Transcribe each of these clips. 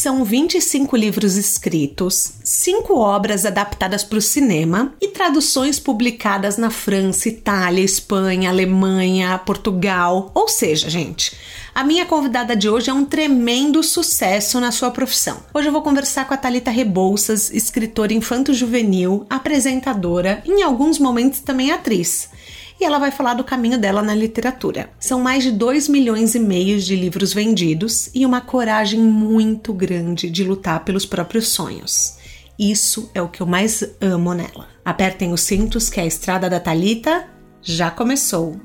São 25 livros escritos, 5 obras adaptadas para o cinema e traduções publicadas na França, Itália, Espanha, Alemanha, Portugal. Ou seja, gente, a minha convidada de hoje é um tremendo sucesso na sua profissão. Hoje eu vou conversar com a Talita Rebouças, escritora infanto-juvenil, apresentadora e em alguns momentos também atriz e ela vai falar do caminho dela na literatura. São mais de 2 milhões e meio de livros vendidos e uma coragem muito grande de lutar pelos próprios sonhos. Isso é o que eu mais amo nela. Apertem os cintos que a estrada da Talita já começou.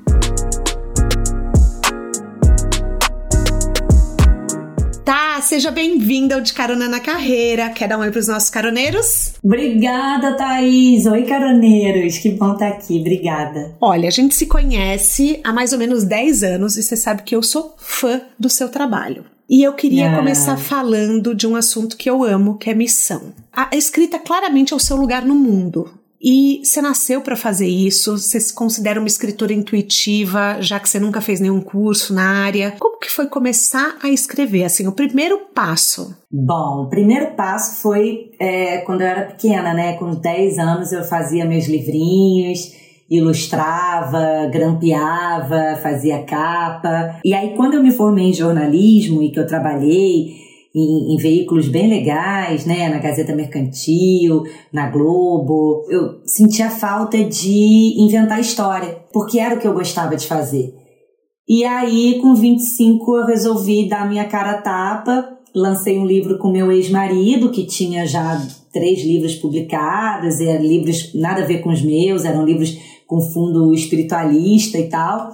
Tá, seja bem-vinda ao De Carona na Carreira. Quer dar um oi pros nossos caroneiros? Obrigada, Thaís. Oi, caroneiros. Que bom estar tá aqui. Obrigada. Olha, a gente se conhece há mais ou menos 10 anos e você sabe que eu sou fã do seu trabalho. E eu queria ah. começar falando de um assunto que eu amo, que é missão. A escrita claramente é o seu lugar no mundo. E você nasceu para fazer isso? Você se considera uma escritora intuitiva, já que você nunca fez nenhum curso na área? Como que foi começar a escrever? Assim, o primeiro passo? Bom, o primeiro passo foi é, quando eu era pequena, né? Com 10 anos eu fazia meus livrinhos ilustrava, grampeava, fazia capa. E aí, quando eu me formei em jornalismo e que eu trabalhei em, em, veículos bem legais, né? Na Gazeta Mercantil, na Globo. Eu sentia falta de inventar história, porque era o que eu gostava de fazer. E aí, com 25, eu resolvi dar minha cara a tapa. Lancei um livro com meu ex-marido, que tinha já três livros publicados, eram livros nada a ver com os meus, eram livros com fundo espiritualista e tal.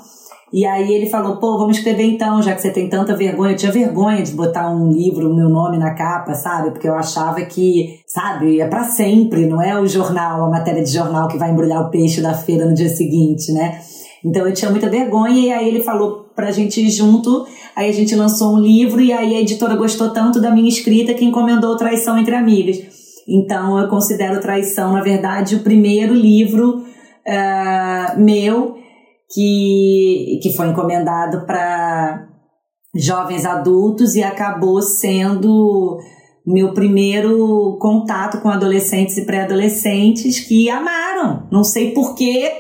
E aí ele falou, pô, vamos escrever então, já que você tem tanta vergonha. Eu tinha vergonha de botar um livro, o meu nome na capa, sabe? Porque eu achava que, sabe, é para sempre, não é o jornal, a matéria de jornal que vai embrulhar o peixe da feira no dia seguinte, né? Então eu tinha muita vergonha e aí ele falou pra gente ir junto, aí a gente lançou um livro e aí a editora gostou tanto da minha escrita que encomendou Traição Entre Amigas. Então eu considero Traição, na verdade, o primeiro livro uh, meu que, que foi encomendado para jovens adultos e acabou sendo meu primeiro contato com adolescentes e pré-adolescentes que amaram. Não sei porquê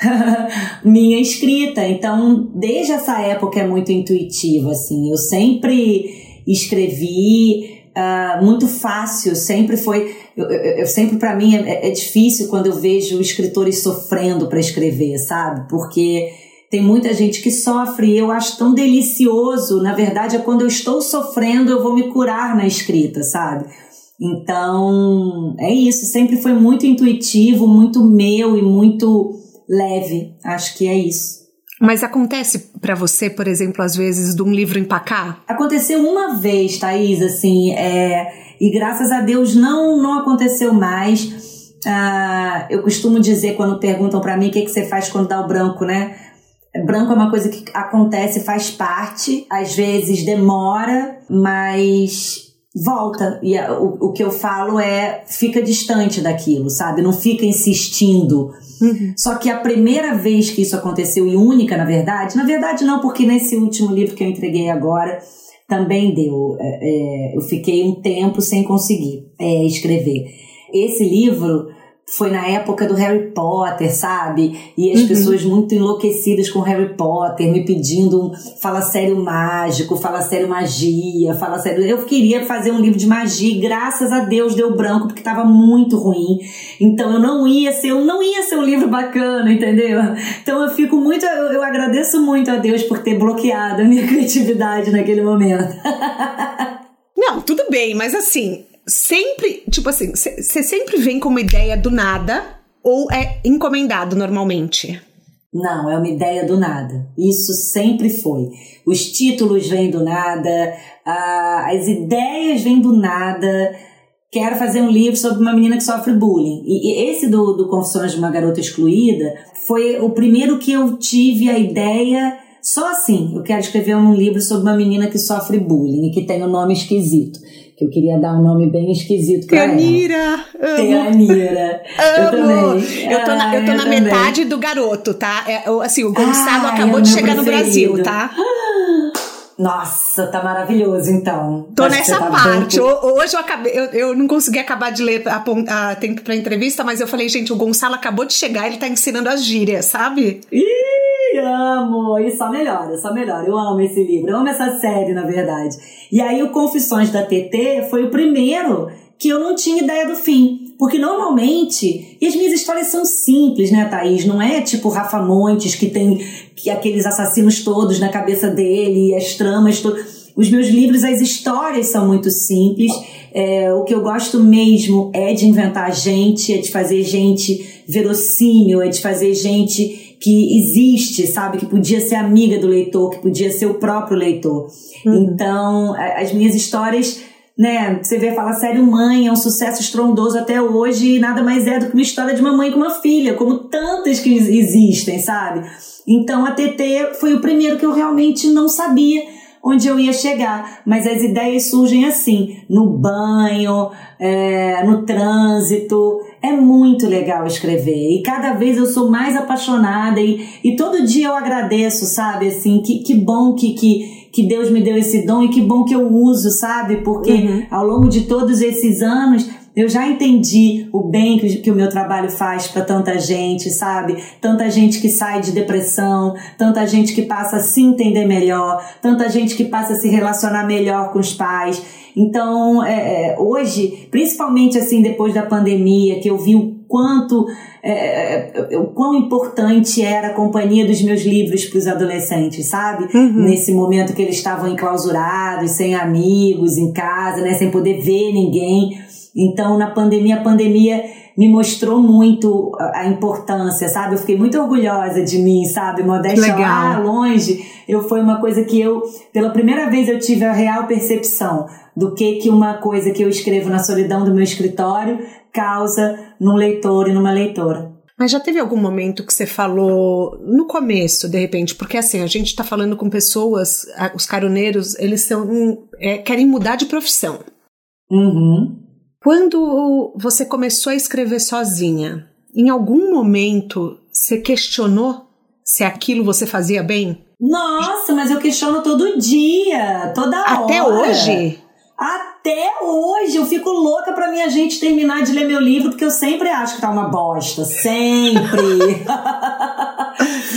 minha escrita. Então, desde essa época é muito intuitiva, assim. Eu sempre escrevi uh, muito fácil, sempre foi. Eu, eu, eu sempre, para mim, é, é, difícil quando eu vejo escritores sofrendo para escrever, sabe? Porque tem muita gente que sofre e eu acho tão delicioso. Na verdade, é quando eu estou sofrendo, eu vou me curar na escrita, sabe? Então, é isso. Sempre foi muito intuitivo, muito meu e muito leve. Acho que é isso. Mas acontece para você, por exemplo, às vezes, de um livro empacar? Aconteceu uma vez, Thaís, assim, é, e graças a Deus não, não aconteceu mais. Ah, eu costumo dizer quando perguntam para mim o que, que você faz quando dá o branco, né? Branco é uma coisa que acontece, faz parte, às vezes demora, mas volta. E o, o que eu falo é fica distante daquilo, sabe? Não fica insistindo. Uhum. Só que a primeira vez que isso aconteceu, e única, na verdade, na verdade não, porque nesse último livro que eu entreguei agora também deu. É, é, eu fiquei um tempo sem conseguir é, escrever. Esse livro foi na época do Harry Potter, sabe? E as uhum. pessoas muito enlouquecidas com Harry Potter, me pedindo um fala sério mágico, fala sério magia, fala sério. Eu queria fazer um livro de magia e graças a Deus deu branco porque estava muito ruim. Então eu não ia ser, eu não ia ser um livro bacana, entendeu? Então eu fico muito, eu, eu agradeço muito a Deus por ter bloqueado a minha criatividade naquele momento. Não, tudo bem, mas assim, sempre, tipo assim, você sempre vem com uma ideia do nada ou é encomendado normalmente? Não, é uma ideia do nada. Isso sempre foi. Os títulos vêm do nada, as ideias vêm do nada. quero fazer um livro sobre uma menina que sofre bullying. E esse do, do Confissões de uma Garota Excluída foi o primeiro que eu tive a ideia. Só assim, eu quero escrever um livro sobre uma menina que sofre bullying e que tem um nome esquisito que eu queria dar um nome bem esquisito pra Teanira, ela. Teanira. Eu também. Eu tô na, eu tô na metade do garoto, tá? É, assim, o Gonçalo acabou de chegar preferido. no Brasil, tá? Nossa, tá maravilhoso então. Tô Acho nessa tá parte. Bem... Hoje eu acabei, eu, eu não consegui acabar de ler a, a, a, pra entrevista, mas eu falei, gente, o Gonçalo acabou de chegar, ele tá ensinando as gírias, sabe? Ih, amo! E só melhora, só melhora. Eu amo esse livro, eu amo essa série, na verdade. E aí o Confissões da TT foi o primeiro que eu não tinha ideia do fim. Porque normalmente, e as minhas histórias são simples, né, Thaís? Não é tipo Rafa Montes, que tem que aqueles assassinos todos na cabeça dele, as tramas todas. Os meus livros, as histórias são muito simples. É, o que eu gosto mesmo é de inventar gente, é de fazer gente verossímil, é de fazer gente que existe, sabe? Que podia ser amiga do leitor, que podia ser o próprio leitor. Uhum. Então, as minhas histórias né? Você vê, fala sério, mãe, é um sucesso estrondoso até hoje e nada mais é do que uma história de uma mãe com uma filha, como tantas que existem, sabe? Então a TT foi o primeiro que eu realmente não sabia onde eu ia chegar, mas as ideias surgem assim, no banho, é, no trânsito. É muito legal escrever e cada vez eu sou mais apaixonada e, e todo dia eu agradeço, sabe? Assim, que, que bom que, que que Deus me deu esse dom e que bom que eu uso, sabe? Porque uhum. ao longo de todos esses anos eu já entendi o bem que, que o meu trabalho faz para tanta gente, sabe? Tanta gente que sai de depressão, tanta gente que passa a se entender melhor, tanta gente que passa a se relacionar melhor com os pais. Então, é, é hoje, principalmente assim depois da pandemia, que eu vi o quanto é, é, o quão importante era a companhia dos meus livros para os adolescentes, sabe? Uhum. Nesse momento que eles estavam enclausurados, sem amigos, em casa, né, sem poder ver ninguém. Então, na pandemia, a pandemia me mostrou muito a importância, sabe? Eu fiquei muito orgulhosa de mim, sabe? Modéstia lá longe, eu foi uma coisa que eu, pela primeira vez, eu tive a real percepção do que que uma coisa que eu escrevo na solidão do meu escritório causa num leitor e numa leitora. Mas já teve algum momento que você falou no começo, de repente, porque assim, a gente está falando com pessoas, os caroneiros, eles são, é, querem mudar de profissão. Uhum. Quando você começou a escrever sozinha, em algum momento você questionou se aquilo você fazia bem? Nossa, mas eu questiono todo dia, toda hora. Até hoje? Até hoje eu fico louca pra minha gente terminar de ler meu livro, porque eu sempre acho que tá uma bosta. Sempre!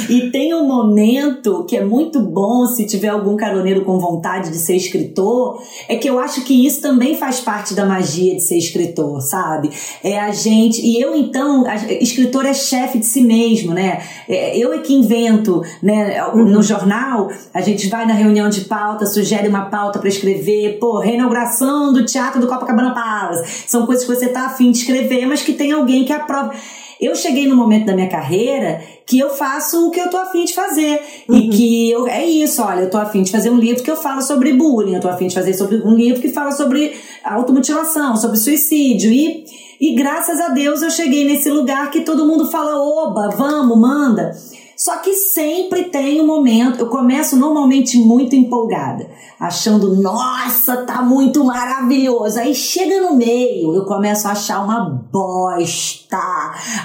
e tem um momento que é muito bom se tiver algum caroneiro com vontade de ser escritor, é que eu acho que isso também faz parte da magia de ser escritor, sabe? É a gente. E eu, então, a, escritor é chefe de si mesmo, né? É, eu é que invento, né? No jornal, a gente vai na reunião de pauta, sugere uma pauta para escrever, pô, Renan inauguração do Teatro do Copacabana Palace. São coisas que você tá afim de escrever, mas que tem alguém que aprova. Eu cheguei no momento da minha carreira que eu faço o que eu tô afim de fazer. Uhum. E que eu, é isso, olha, eu tô afim de fazer um livro que eu falo sobre bullying, eu tô afim de fazer sobre, um livro que fala sobre automutilação, sobre suicídio. E, e graças a Deus eu cheguei nesse lugar que todo mundo fala, oba, vamos, manda. Só que sempre tem um momento, eu começo normalmente muito empolgada, achando, nossa, tá muito maravilhoso. Aí chega no meio, eu começo a achar uma bosta.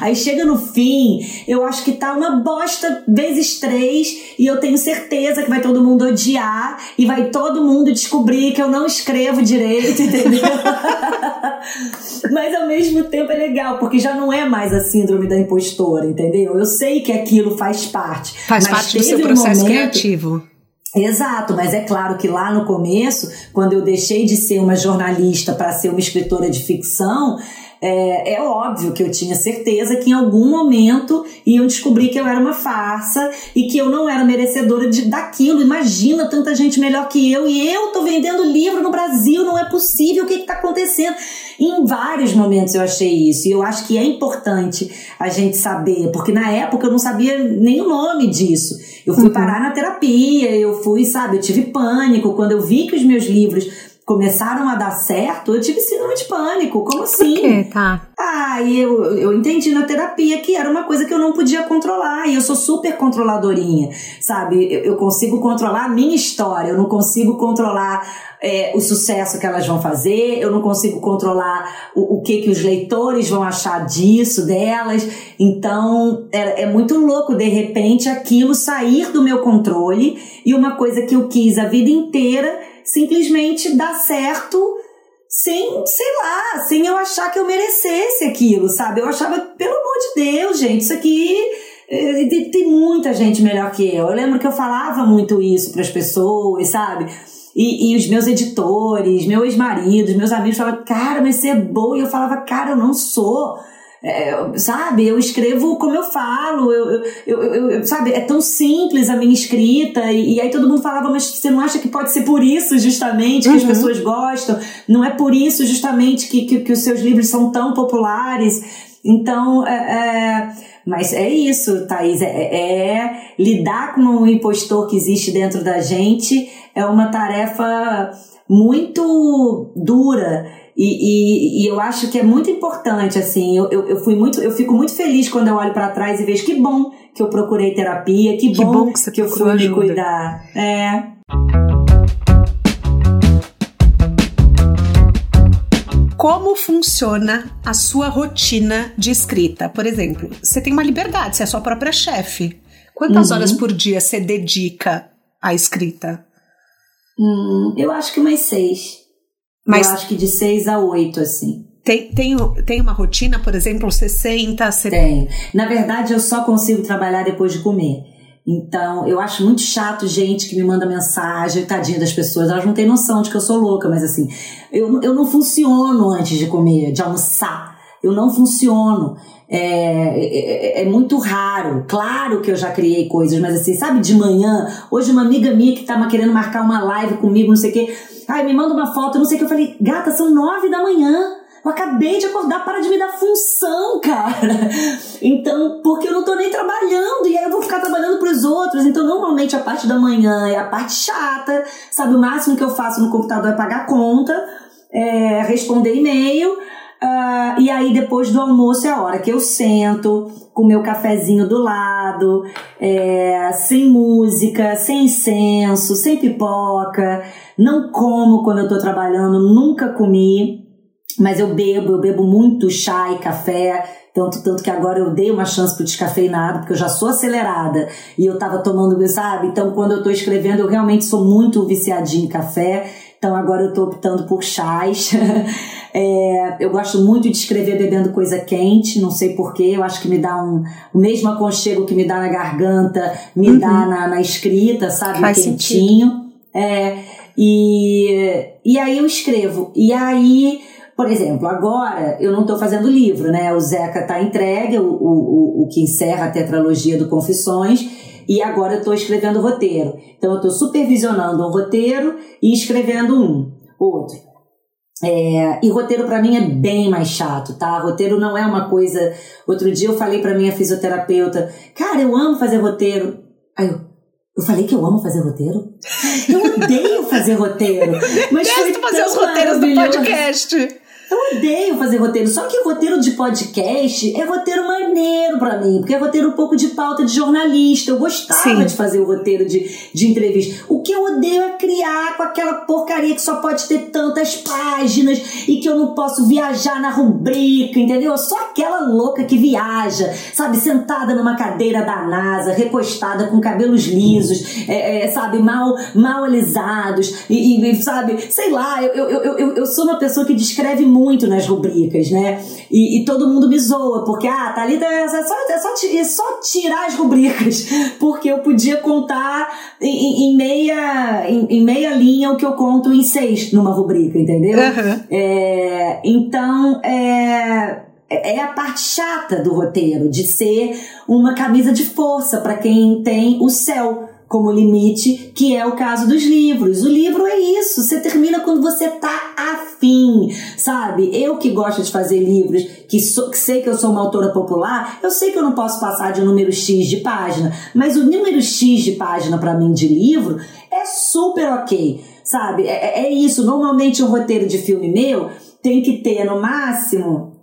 Aí chega no fim, eu acho que tá uma bosta vezes três e eu tenho certeza que vai todo mundo odiar e vai todo mundo descobrir que eu não escrevo direito, entendeu? Mas ao mesmo tempo é legal, porque já não é mais a síndrome da impostora, entendeu? Eu sei que aquilo faz parte. Faz mas parte do seu processo um momento, criativo. Exato, mas é claro que lá no começo, quando eu deixei de ser uma jornalista para ser uma escritora de ficção, é, é, óbvio que eu tinha certeza que em algum momento iam descobrir que eu era uma farsa e que eu não era merecedora de, daquilo. Imagina tanta gente melhor que eu e eu tô vendendo livro no Brasil, não é possível, o que, que tá acontecendo? em vários momentos eu achei isso, e eu acho que é importante a gente saber, porque na época eu não sabia nem o nome disso. Eu fui uhum. parar na terapia, eu fui, sabe, eu tive pânico quando eu vi que os meus livros começaram a dar certo, eu tive síndrome de pânico. Como assim? Por quê? Tá. Ah, e eu, eu entendi na terapia que era uma coisa que eu não podia controlar. E eu sou super controladorinha, sabe? Eu, eu consigo controlar a minha história, eu não consigo controlar é, o sucesso que elas vão fazer, eu não consigo controlar o, o, que, que os leitores vão achar disso, delas. Então, é, é muito louco, de repente, aquilo sair do meu controle e uma coisa que eu quis a vida inteira simplesmente dar certo sem, sei lá, sem eu achar que eu merecesse aquilo, sabe? Eu achava, pelo amor de Deus, gente, isso aqui é, tem muita gente melhor que eu. Eu lembro que eu falava muito isso para as pessoas, sabe? E, e, os meus editores, meu ex-marido, meus amigos falavam, cara, mas você é boa. E eu falava, cara, eu não sou. É, sabe, eu escrevo como eu falo, eu, eu, eu, eu, sabe, é tão simples a minha escrita, e, e, aí todo mundo falava, mas você não acha que pode ser por isso justamente que uhum. as pessoas gostam? Não é por isso justamente que, que, que os seus livros são tão populares? Então, é, é, mas é isso, Thaís, é, é, lidar com o impostor que existe dentro da gente é uma tarefa muito dura e, e, e, eu acho que é muito importante, assim, eu, eu, eu, fui muito, eu fico muito feliz quando eu olho para trás e vejo que bom que eu procurei terapia, que, que bom, bom, que, que eu fui ajuda. me cuidar. É. Como funciona a sua rotina de escrita? Por exemplo, você tem uma liberdade, você é a sua própria chefe. Quantas uhum. horas por dia você dedica à escrita? Hum, eu acho que umas seis. Mas eu acho que de seis a oito, assim. Tem, tem, tem uma rotina, por exemplo, você senta, você... Tem. Na verdade, eu só consigo trabalhar depois de comer. Então, eu acho muito chato gente que me manda mensagem, tadinha das pessoas, elas não têm noção de que eu sou louca, mas assim, eu, eu não funciono antes de comer, de almoçar. Eu não funciono. É, é, é, muito raro. Claro que eu já criei coisas, mas assim, sabe, de manhã, hoje uma amiga minha que tava querendo marcar uma live comigo, não sei o quê, ai, me manda uma foto, não sei o que, eu falei, gata, são nove da manhã. Eu acabei de acordar, para de me dar função, cara. Então, porque eu não tô nem trabalhando, e aí eu vou ficar trabalhando pros outros. Então, normalmente a parte da manhã é a parte chata, sabe? O máximo que eu faço no computador é pagar conta, é, responder e-mail. Uh, e aí, depois do almoço, é a hora que eu sento com meu cafezinho do lado, é, sem música, sem incenso, sem pipoca. Não como quando eu tô trabalhando, nunca comi, mas eu bebo, eu bebo muito chá e café. Tanto, tanto que agora eu dei uma chance pro descafeinado, porque eu já sou acelerada e eu tava tomando, sabe? Então, quando eu tô escrevendo, eu realmente sou muito viciadinha em café. Então, agora eu tô optando por chás. É, eu gosto muito de escrever bebendo coisa quente, não sei porquê, eu acho que me dá um. O mesmo aconchego que me dá na garganta, me uhum. dá na, na, escrita, sabe? Faz quentinho. É, e, e aí eu escrevo. E aí. Por exemplo, agora eu não estou fazendo livro, né? O Zeca está entregue, o, o, o que encerra a tetralogia do Confissões, e agora eu estou escrevendo roteiro. Então eu estou supervisionando um roteiro e escrevendo um, outro. É, e roteiro para mim é bem mais chato, tá? Roteiro não é uma coisa. Outro dia eu falei para minha fisioterapeuta, cara, eu amo fazer roteiro. Aí eu, eu falei que eu amo fazer roteiro? Eu odeio fazer roteiro. Mas Gosto fazer os roteiros do podcast. Eu odeio fazer roteiro, só que roteiro de podcast é roteiro maneiro para mim, porque é roteiro um pouco de pauta de jornalista. Eu gostava Sim. de fazer o roteiro de, de entrevista. O que eu odeio é criar com aquela porcaria que só pode ter tantas páginas e que eu não posso viajar na rubrica, entendeu? Só aquela louca que viaja, sabe, sentada numa cadeira da NASA, recostada com cabelos lisos, é, é, sabe, mal, mal alisados, e, e, sabe, sei lá, eu, eu, eu, eu sou uma pessoa que descreve muito nas rubricas, né? E, e todo mundo me zoa, porque, ah, Thalita, é só, é, só, é só tirar as rubricas, porque eu podia contar em, em meia, em, em, meia linha o que eu conto em seis numa rubrica, entendeu? Uhum. É, então, é é a parte chata do roteiro, de ser uma camisa de força para quem tem o céu como limite, que é o caso dos livros. O livro é isso, você termina quando você tá afim, sabe? Eu que gosto de fazer livros, que, sou, que sei que eu sou uma autora popular, eu sei que eu não posso passar de um número X de página, mas o número X de página para mim de livro é super ok, sabe? É, é, é isso. Normalmente um roteiro de filme meu tem que ter no máximo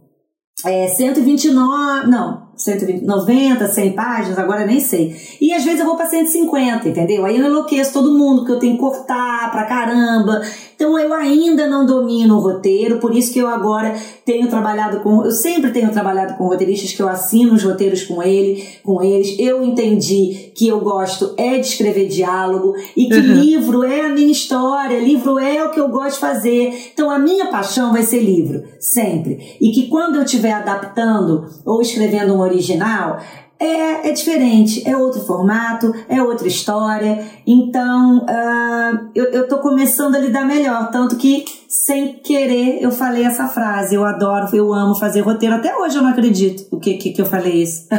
é, 129, não, 120, 90, 100 páginas, agora nem sei. E às vezes eu vou para 150, entendeu? Aí eu enlouqueço todo mundo, porque eu tenho que cortar pra caramba. Então eu ainda não domino o roteiro, por isso que eu agora tenho trabalhado com, eu sempre tenho trabalhado com roteiristas que eu assino os roteiros com ele, com eles. Eu entendi que eu gosto é de escrever diálogo e que uhum. livro é a minha história, livro é o que eu gosto de fazer. Então a minha paixão vai ser livro, sempre. E que quando eu estiver adaptando ou escrevendo um original, é, é diferente, é outro formato, é outra história. Então, uh, eu, eu tô começando a lidar melhor. Tanto que, sem querer, eu falei essa frase. Eu adoro, eu amo fazer roteiro. Até hoje eu não acredito o que, que, que eu falei isso.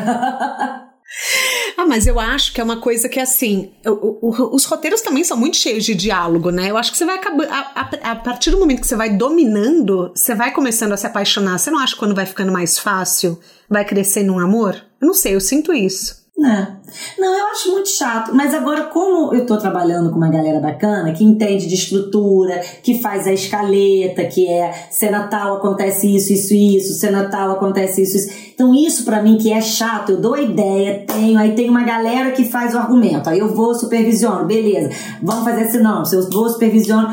Ah, mas eu acho que é uma coisa que, assim, os roteiros também são muito cheios de diálogo, né? Eu acho que você vai acabar. A, a, a, partir do momento que você vai dominando, você vai começando a se apaixonar. Você não acha que quando vai ficando mais fácil, vai crescendo um amor? Eu não sei, eu sinto isso. É. Não, eu acho muito chato. Mas agora, como eu tô trabalhando com uma galera bacana, que entende de estrutura, que faz a escaleta, que é cena tal acontece isso, isso, isso, cena tal acontece isso, isso. Então, isso para mim que é chato, eu dou a ideia, tenho, aí tem uma galera que faz o argumento. Aí eu vou, supervisiono, beleza, vamos fazer assim, não, se eu vou, supervisiono.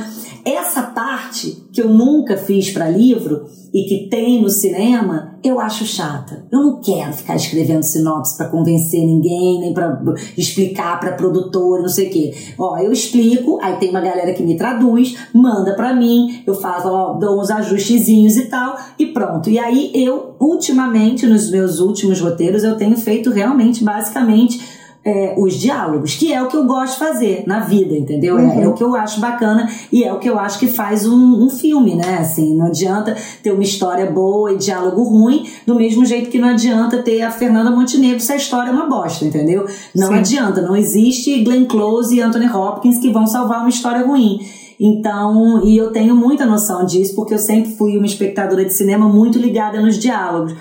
Essa parte que eu nunca fiz para livro e que tem no cinema, eu acho chata. Eu não quero ficar escrevendo sinopse para convencer ninguém, nem para explicar para produtor, não sei o quê. Ó, eu explico, aí tem uma galera que me traduz, manda para mim, eu faço, ó, dou uns ajustezinhos e tal, e pronto. E aí eu, ultimamente, nos meus últimos roteiros, eu tenho feito realmente, basicamente, é, os diálogos, que é o que eu gosto de fazer na vida, entendeu? Uhum. É, é, o que eu acho bacana e é o que eu acho que faz um, um, filme, né? Assim, não adianta ter uma história boa e diálogo ruim, do mesmo jeito que não adianta ter a Fernanda Montenegro se a história é uma bosta, entendeu? Não Sim. adianta, não existe Glenn Close e Anthony Hopkins que vão salvar uma história ruim. Então, e eu tenho muita noção disso, porque eu sempre fui uma espectadora de cinema muito ligada nos diálogos.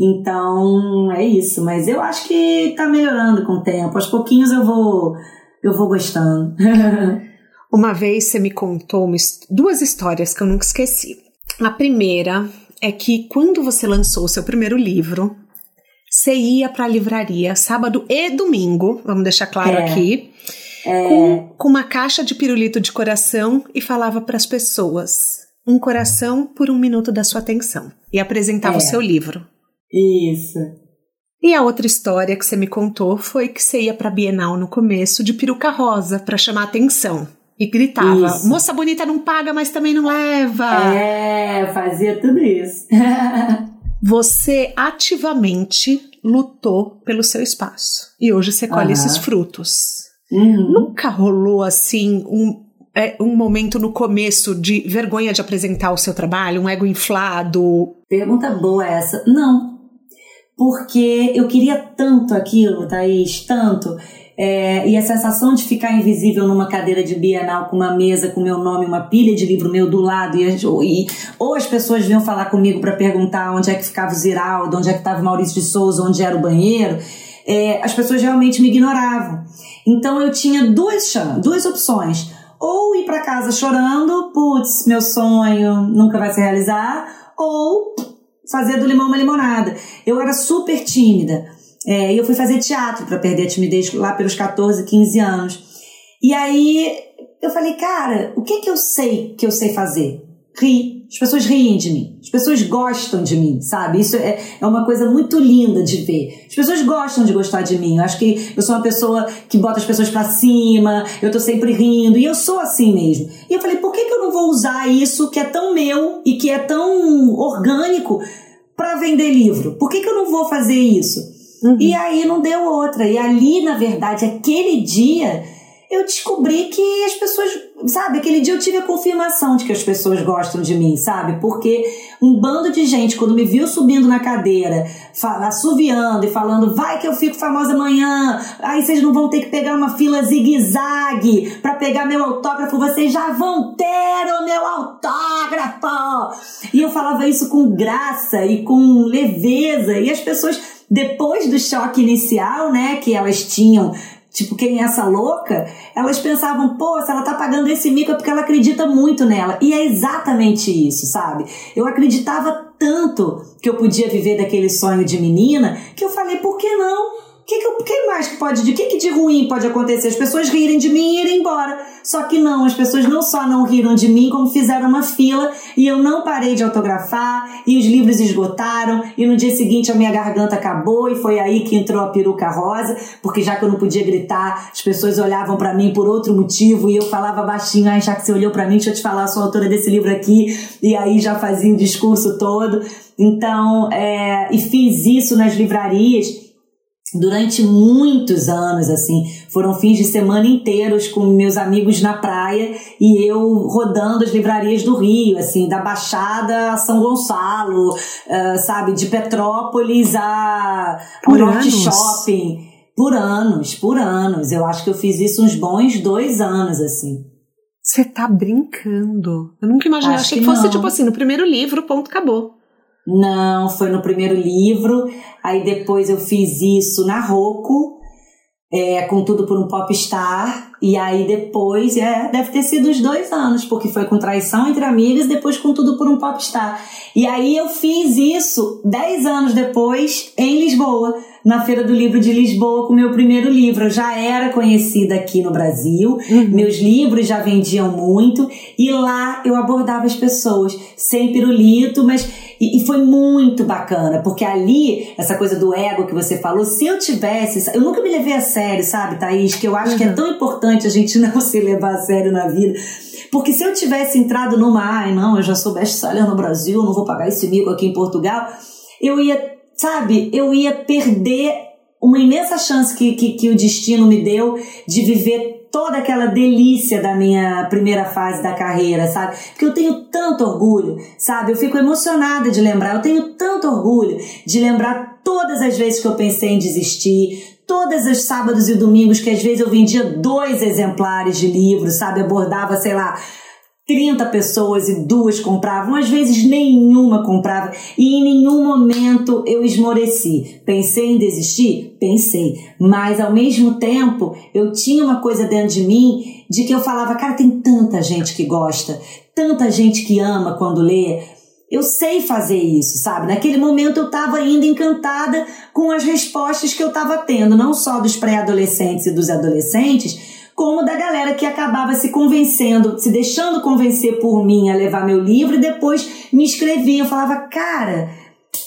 Então, é isso. Mas eu acho que tá melhorando com o tempo. Aos pouquinhos eu vou, eu vou gostando. Uma vez você me contou duas histórias que eu nunca esqueci. A primeira é que quando você lançou o seu primeiro livro, você ia para a livraria sábado e domingo, vamos deixar claro é. aqui, é. Com, com uma caixa de pirulito de coração e falava para as pessoas: um coração por um minuto da sua atenção. E apresentava é. o seu livro. Isso. E a outra história que você me contou foi que você ia pra Bienal no começo de peruca rosa para chamar atenção. E gritava: isso. Moça bonita não paga, mas também não leva. É, fazia tudo isso. você ativamente lutou pelo seu espaço. E hoje você colhe uhum. esses frutos. Uhum. Nunca rolou assim um, é, um momento no começo de vergonha de apresentar o seu trabalho, um ego inflado? Pergunta boa essa. Não, porque eu queria tanto aquilo, Thaís, tanto. É, e a sensação de ficar invisível numa cadeira de bienal com uma mesa com meu nome, uma pilha de livro meu do lado, e, e ou as pessoas vinham falar comigo para perguntar onde é que ficava o Ziraldo, onde é que estava Maurício de Souza, onde era o banheiro, é, as pessoas realmente me ignoravam. Então eu tinha duas, duas opções. Ou ir para casa chorando, putz, meu sonho nunca vai se realizar, ou fazer do limão uma limonada. Eu era super tímida. É, eu fui fazer teatro para perder a timidez lá pelos 14, 15 anos. E aí eu falei, cara, o que que eu sei que eu sei fazer? Rir. As pessoas riem de mim. As pessoas gostam de mim, sabe? Isso é, é uma coisa muito linda de ver. As pessoas gostam de gostar de mim. Eu acho que eu sou uma pessoa que bota as pessoas para cima, eu tô sempre rindo, e eu sou assim mesmo. E eu falei, por que, que eu não vou usar isso que é tão meu e que é tão orgânico para vender livro? Por que, que eu não vou fazer isso? Uhum. E aí não deu outra. E ali, na verdade, aquele dia eu descobri que as pessoas, sabe, aquele dia eu tive a confirmação de que as pessoas gostam de mim, sabe? Porque um bando de gente, quando me viu subindo na cadeira, assoviando e falando, vai que eu fico famosa amanhã, aí vocês não vão ter que pegar uma fila zigue-zague pra pegar meu autógrafo, vocês já vão ter o meu autógrafo! E eu falava isso com graça e com leveza, e as pessoas depois do choque inicial, né, que elas tinham tipo, quem é essa louca? Elas pensavam, pô, se ela tá pagando esse mico é porque ela acredita muito nela. E é exatamente isso, sabe? Eu acreditava tanto que eu podia viver daquele sonho de menina que eu falei, por que não? Que, que, que mais pode de que, que de ruim pode acontecer? As pessoas rirem de mim e irem embora. Só que não, as pessoas não só não riram de mim, como fizeram uma fila e eu não parei de autografar e os livros esgotaram e no dia seguinte a minha garganta acabou e foi aí que entrou a peruca rosa, porque já que eu não podia gritar, as pessoas olhavam para mim por outro motivo e eu falava baixinho, ai, já que você olhou para mim, deixa eu te falar, sou autora desse livro aqui e aí já fazia o discurso todo. Então, é, e fiz isso nas livrarias durante muitos anos, assim, foram fins de semana inteiros com meus amigos na praia e eu rodando as livrarias do Rio, assim, da Baixada a São Gonçalo, uh, sabe, de Petrópolis a por Norte Shopping, por anos, por anos. Eu acho que eu fiz isso uns bons dois anos, assim. Você tá brincando. Eu nunca imaginei. Acho Achei que, que fosse, tipo assim, no primeiro livro, ponto, acabou. Não, foi no primeiro livro. Aí depois eu fiz isso na Roku, é, com tudo por um popstar. E aí depois, é, deve ter sido uns dois anos, porque foi com traição entre amigas, depois com tudo por um popstar. E aí eu fiz isso dez anos depois em Lisboa na Feira do Livro de Lisboa com meu primeiro livro. Eu já era conhecida aqui no Brasil, uhum. meus livros já vendiam muito e lá eu abordava as pessoas sem pirulito, mas e, e, foi muito bacana, porque ali, essa coisa do ego que você falou, se eu tivesse. Eu nunca me levei a sério, sabe, Thaís? Que eu acho uhum. que é uhum. tão importante a gente não se levar a sério na vida. Porque se eu tivesse entrado numa, ai, não, eu já sou best-seller no Brasil, não vou pagar esse mico aqui em Portugal, eu ia sabe, eu ia perder uma imensa chance que, que, que o destino me deu de viver toda aquela delícia da minha primeira fase da carreira, sabe? Porque eu tenho tanto orgulho, sabe? Eu fico emocionada de lembrar, eu tenho tanto orgulho de lembrar todas as vezes que eu pensei em desistir, todas os sábados e domingos que às vezes eu vendia dois exemplares de livros, sabe? Abordava, sei lá, 30 pessoas e duas compravam, às vezes nenhuma comprava e em nenhum momento eu esmoreci. Pensei em desistir? Pensei, mas ao mesmo tempo eu tinha uma coisa dentro de mim de que eu falava, cara, tem tanta gente que gosta, tanta gente que ama quando lê. Eu sei fazer isso, sabe? Naquele momento eu estava ainda encantada com as respostas que eu estava tendo, não só dos pré-adolescentes e dos adolescentes, como da galera que acabava se convencendo, se deixando convencer por mim a levar meu livro e depois me escrevia. Eu falava, cara,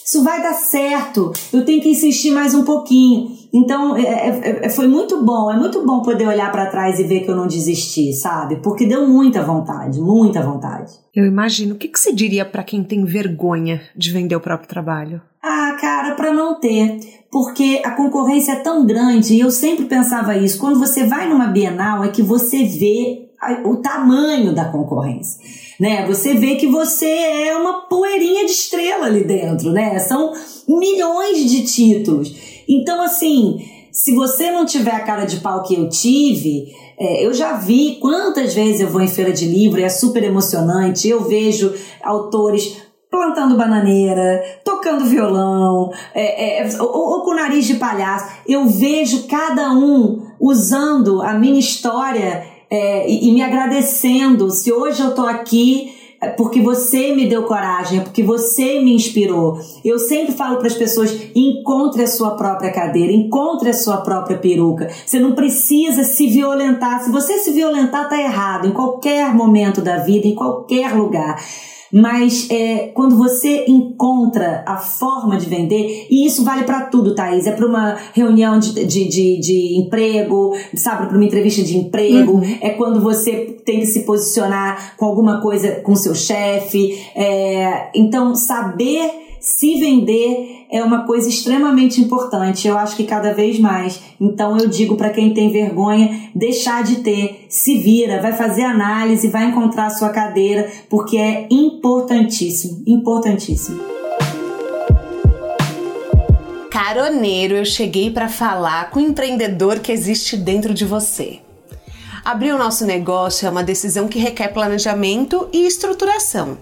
isso vai dar certo, eu tenho que insistir mais um pouquinho. Então, é, é, é foi muito bom, é muito bom poder olhar para trás e ver que eu não desisti, sabe? Porque deu muita vontade, muita vontade. Eu imagino. O que, que você diria para quem tem vergonha de vender o próprio trabalho? Ah, cara, para não ter. Porque a concorrência é tão grande, e eu sempre pensava isso. Quando você vai numa Bienal, é que você vê o tamanho da concorrência, né? Você vê que você é uma poeirinha de estrela ali dentro, né? São milhões de títulos. Então, assim, se você não tiver a cara de pau que eu tive, é, eu já vi quantas vezes eu vou em feira de livro, é super emocionante. Eu vejo autores plantando bananeira, tocando violão, é, é, ou, ou, com nariz de palhaço. Eu vejo cada um usando a minha história é, e, e, me agradecendo. Se hoje eu tô aqui é porque você me deu coragem, é porque você me inspirou. Eu sempre falo para as pessoas: encontre a sua própria cadeira, encontre a sua própria peruca. Você não precisa se violentar. Se você se violentar, tá errado em qualquer momento da vida, em qualquer lugar mas é, quando você encontra a forma de vender, e isso vale para tudo, Thaís, é para uma reunião de, de, de, de emprego, sabe, para uma entrevista de emprego, uhum. é quando você tem que se posicionar com alguma coisa com seu chefe, é, então saber se vender é uma coisa extremamente importante. Eu acho que cada vez mais. Então eu digo para quem tem vergonha, deixar de ter, se vira, vai fazer análise, vai encontrar a sua cadeira, porque é importantíssimo, importantíssimo. Caroneiro, eu cheguei para falar com o empreendedor que existe dentro de você. Abrir o nosso negócio é uma decisão que requer planejamento e estruturação.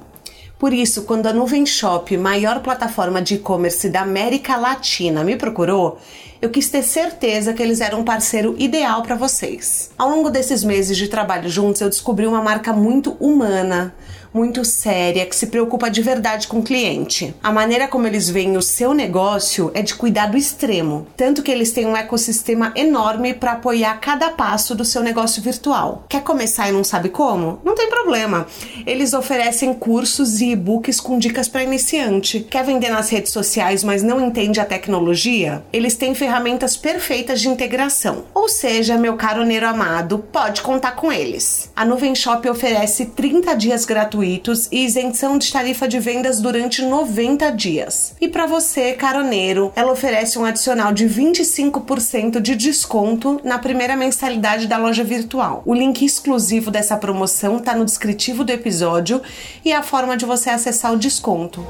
Por isso, quando a Nuvem Shop, maior plataforma de e-commerce da América Latina, me procurou, eu quis ter certeza que eles eram um parceiro ideal para vocês. Ao longo desses meses de trabalho juntos, eu descobri uma marca muito humana, muito séria, que se preocupa de verdade com o cliente. A maneira como eles veem o seu negócio é de cuidado extremo, tanto que eles têm um ecossistema enorme para apoiar cada passo do seu negócio virtual. Quer começar e não sabe como? Não tem problema. Eles oferecem cursos e e-books com dicas para iniciante. Quer vender nas redes sociais, mas não entende a tecnologia? Eles têm ferramentas perfeitas de integração. Ou seja, meu caro Nero amado, pode contar com eles. A Nuvem Shop oferece 30 dias gratuitos gratuitos e isenção de tarifa de vendas durante 90 dias. E para você, caroneiro, ela oferece um adicional de 25% de desconto na primeira mensalidade da loja virtual. O link exclusivo dessa promoção está no descritivo do episódio e é a forma de você acessar o desconto.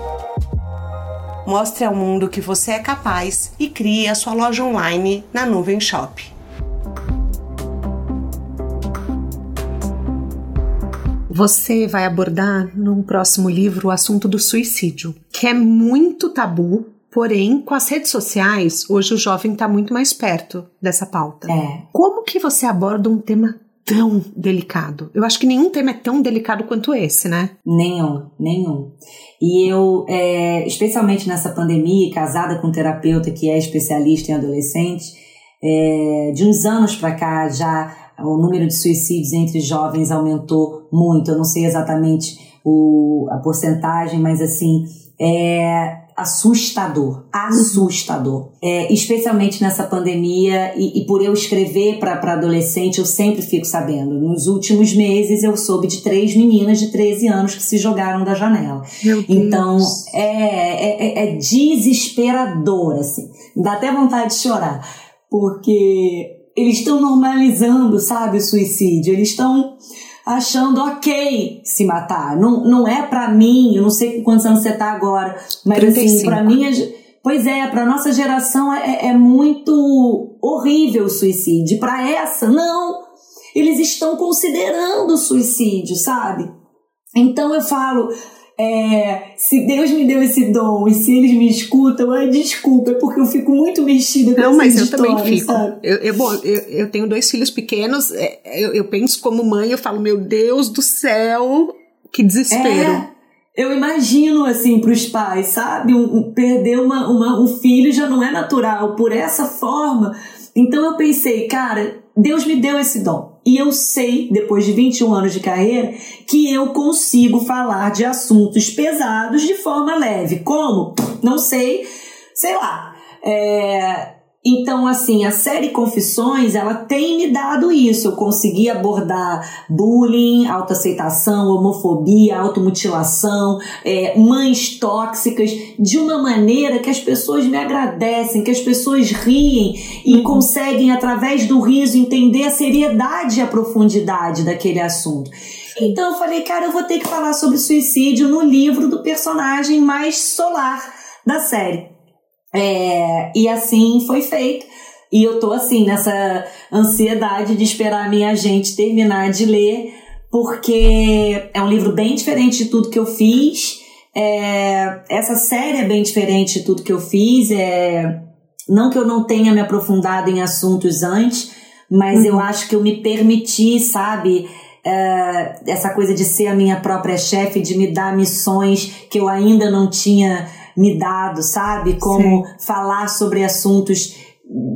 Mostre ao mundo que você é capaz e crie a sua loja online na Nuvem Shop. Você vai abordar no próximo livro o assunto do suicídio, que é muito tabu, porém, com as redes sociais, hoje o jovem está muito mais perto dessa pauta. É. Como que você aborda um tema tão delicado? Eu acho que nenhum tema é tão delicado quanto esse, né? Nenhum, nenhum. E eu, é, especialmente nessa pandemia, casada com um terapeuta que é especialista em adolescentes, é, de uns anos para cá já o número de suicídios entre jovens aumentou muito. Eu não sei exatamente o, a porcentagem, mas assim, é assustador, assustador. É, especialmente nessa pandemia e, e por eu escrever para adolescente, eu sempre fico sabendo. Nos últimos meses eu soube de três meninas de 13 anos que se jogaram da janela. Então é, é, é, é desesperador, assim. Dá até vontade de chorar. Porque eles estão normalizando, sabe, o suicídio. Eles estão achando ok se matar. Não, não é para mim, eu não sei quantos anos você tá agora, mas 35. assim, para mim, pois é, para nossa geração é, é muito horrível o suicídio. Para essa, não. Eles estão considerando o suicídio, sabe? Então eu falo, é, se Deus me deu esse dom e se eles me escutam, ai, desculpa, é porque eu fico muito mexida com Não, mas eu também fico. Eu, eu, bom, eu, eu, tenho dois filhos pequenos, é, eu, eu, penso como mãe, eu falo, meu Deus do céu, que desespero. É, eu imagino, assim, para os pais, sabe? Um, um, perder uma, uma, um filho já não é natural por essa forma. Então eu pensei, cara, Deus me deu esse dom. E eu sei, depois de 21 anos de carreira, que eu consigo falar de assuntos pesados de forma leve. Como? Não sei, sei lá. É, então, assim, a série Confissões, ela tem me dado isso. Eu consegui abordar bullying, autoaceitação, homofobia, automutilação, é, mães tóxicas, de uma maneira que as pessoas me agradecem, que as pessoas riem e uhum. conseguem, através do riso, entender a seriedade e a profundidade daquele assunto. Então, eu falei, cara, eu vou ter que falar sobre suicídio no livro do personagem mais solar da série. É, e assim foi feito. E eu tô assim, nessa ansiedade de esperar a minha gente terminar de ler, porque é um livro bem diferente de tudo que eu fiz. É, essa série é bem diferente de tudo que eu fiz. É, não que eu não tenha me aprofundado em assuntos antes, mas uhum. eu acho que eu me permiti, sabe? É, essa coisa de ser a minha própria chefe, de me dar missões que eu ainda não tinha me dado, sabe? Como Sim. falar sobre assuntos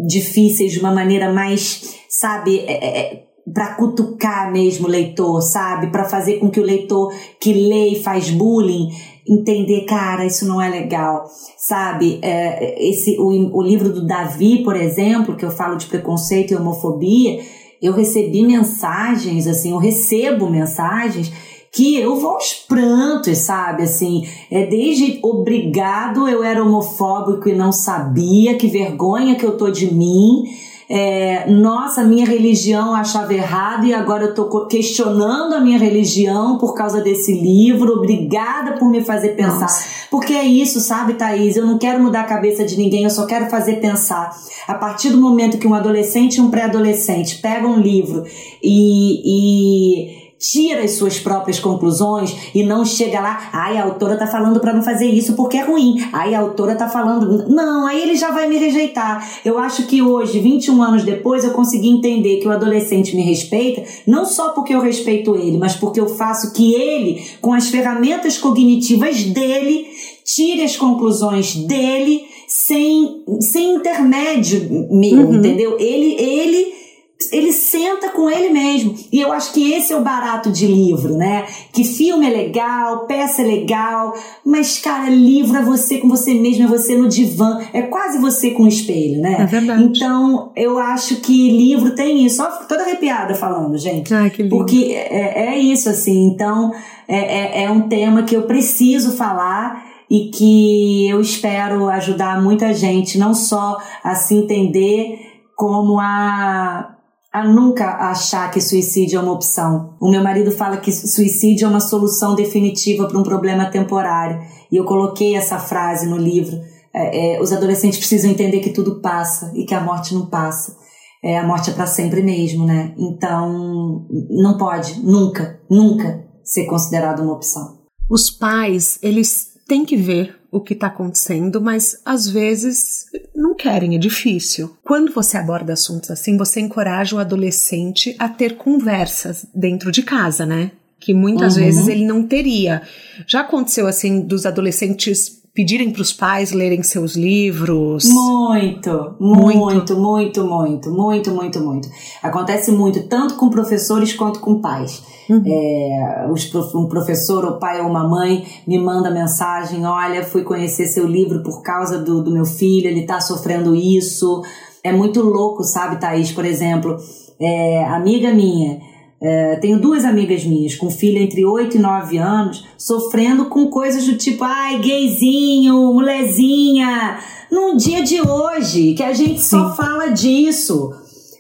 difíceis de uma maneira mais, sabe, é, é, é para cutucar mesmo o leitor, sabe? Para fazer com que o leitor que lê e faz bullying entender, cara, isso não é legal, sabe? É, esse o, o livro do Davi, por exemplo, que eu falo de preconceito e homofobia, eu recebi mensagens, assim, eu recebo mensagens que eu vou aos prantos, sabe? Assim, é desde obrigado eu era homofóbico e não sabia, que vergonha que eu tô de mim. É, nossa, minha religião achava errado e agora eu tô questionando a minha religião por causa desse livro. Obrigada por me fazer pensar. Nossa. Porque é isso, sabe, Thaís? Eu não quero mudar a cabeça de ninguém, eu só quero fazer pensar. A partir do momento que um adolescente e um pré-adolescente pegam um livro e, e tira as suas próprias conclusões e não chega lá, ai, a autora tá falando para não fazer isso porque é ruim. Ai, a autora tá falando. Não, aí ele já vai me rejeitar. Eu acho que hoje, 21 anos depois, eu consegui entender que o adolescente me respeita, não só porque eu respeito ele, mas porque eu faço que ele, com as ferramentas cognitivas dele, tire as conclusões dele sem, sem intermédio meu, uhum. entendeu? Ele, ele ele senta com ele mesmo. E eu acho que esse é o barato de livro, né? Que filme é legal, peça é legal, mas, cara, livro é você com você mesmo, é você no divã, é quase você com o espelho, né? É verdade. Então, eu acho que livro tem isso. Só toda arrepiada falando, gente. Ai, que lindo. Porque é, é isso, assim. Então, é, é, é um tema que eu preciso falar e que eu espero ajudar muita gente, não só a se entender como a a nunca achar que suicídio é uma opção. O meu marido fala que suicídio é uma solução definitiva para um problema temporário. E eu coloquei essa frase no livro. É, é, os adolescentes precisam entender que tudo passa e que a morte não passa. É, a morte é para sempre mesmo, né? Então, não pode, nunca, nunca ser considerado uma opção. Os pais, eles têm que ver o que está acontecendo, mas às vezes não querem, é difícil. Quando você aborda assuntos assim, você encoraja o adolescente a ter conversas dentro de casa, né? Que muitas uhum. vezes ele não teria. Já aconteceu assim dos adolescentes pedirem para os pais lerem seus livros? Muito, muito, muito, muito, muito, muito, muito, muito. Acontece muito, tanto com professores quanto com pais. Uhum. É, um professor, ou pai ou uma mãe me manda mensagem: olha, fui conhecer seu livro por causa do, do meu filho, ele está sofrendo isso. É muito louco, sabe, Thaís? Por exemplo, é, amiga minha é, tenho duas amigas minhas com filho entre 8 e 9 anos sofrendo com coisas do tipo, ai, gayzinho, molezinha, num dia de hoje, que a gente Sim. só fala disso,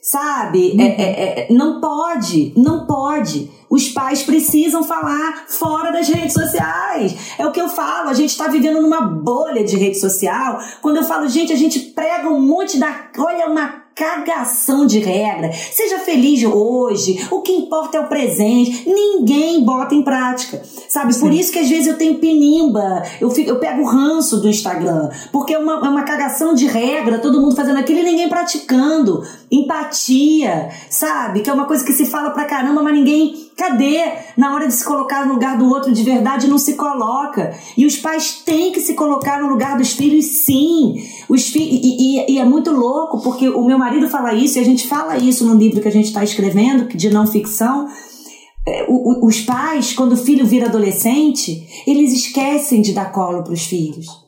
sabe? Uhum. É, é, é, não pode, não pode. Os pais precisam falar fora das redes sociais. É o que eu falo, a gente está vivendo numa bolha de rede social. Quando eu falo, gente, a gente prega um monte da. Olha, uma cagação de regra. Seja feliz hoje, o que importa é o presente. Ninguém bota em prática, sabe? Sim. Por isso que às vezes eu tenho pinimba, eu, fico, eu pego o ranço do Instagram, porque é uma, é uma cagação de regra, todo mundo fazendo aquilo e ninguém praticando. Empatia, sabe? Que é uma coisa que se fala pra caramba, mas ninguém. Cadê? Na hora de se colocar no lugar do outro de verdade, não se coloca. E os pais têm que se colocar no lugar dos filhos, sim. Os fi e, e, e é muito louco, porque o meu marido fala isso, e a gente fala isso no livro que a gente está escrevendo, de não ficção. É, os pais, quando o filho vira adolescente, eles esquecem de dar colo para os filhos.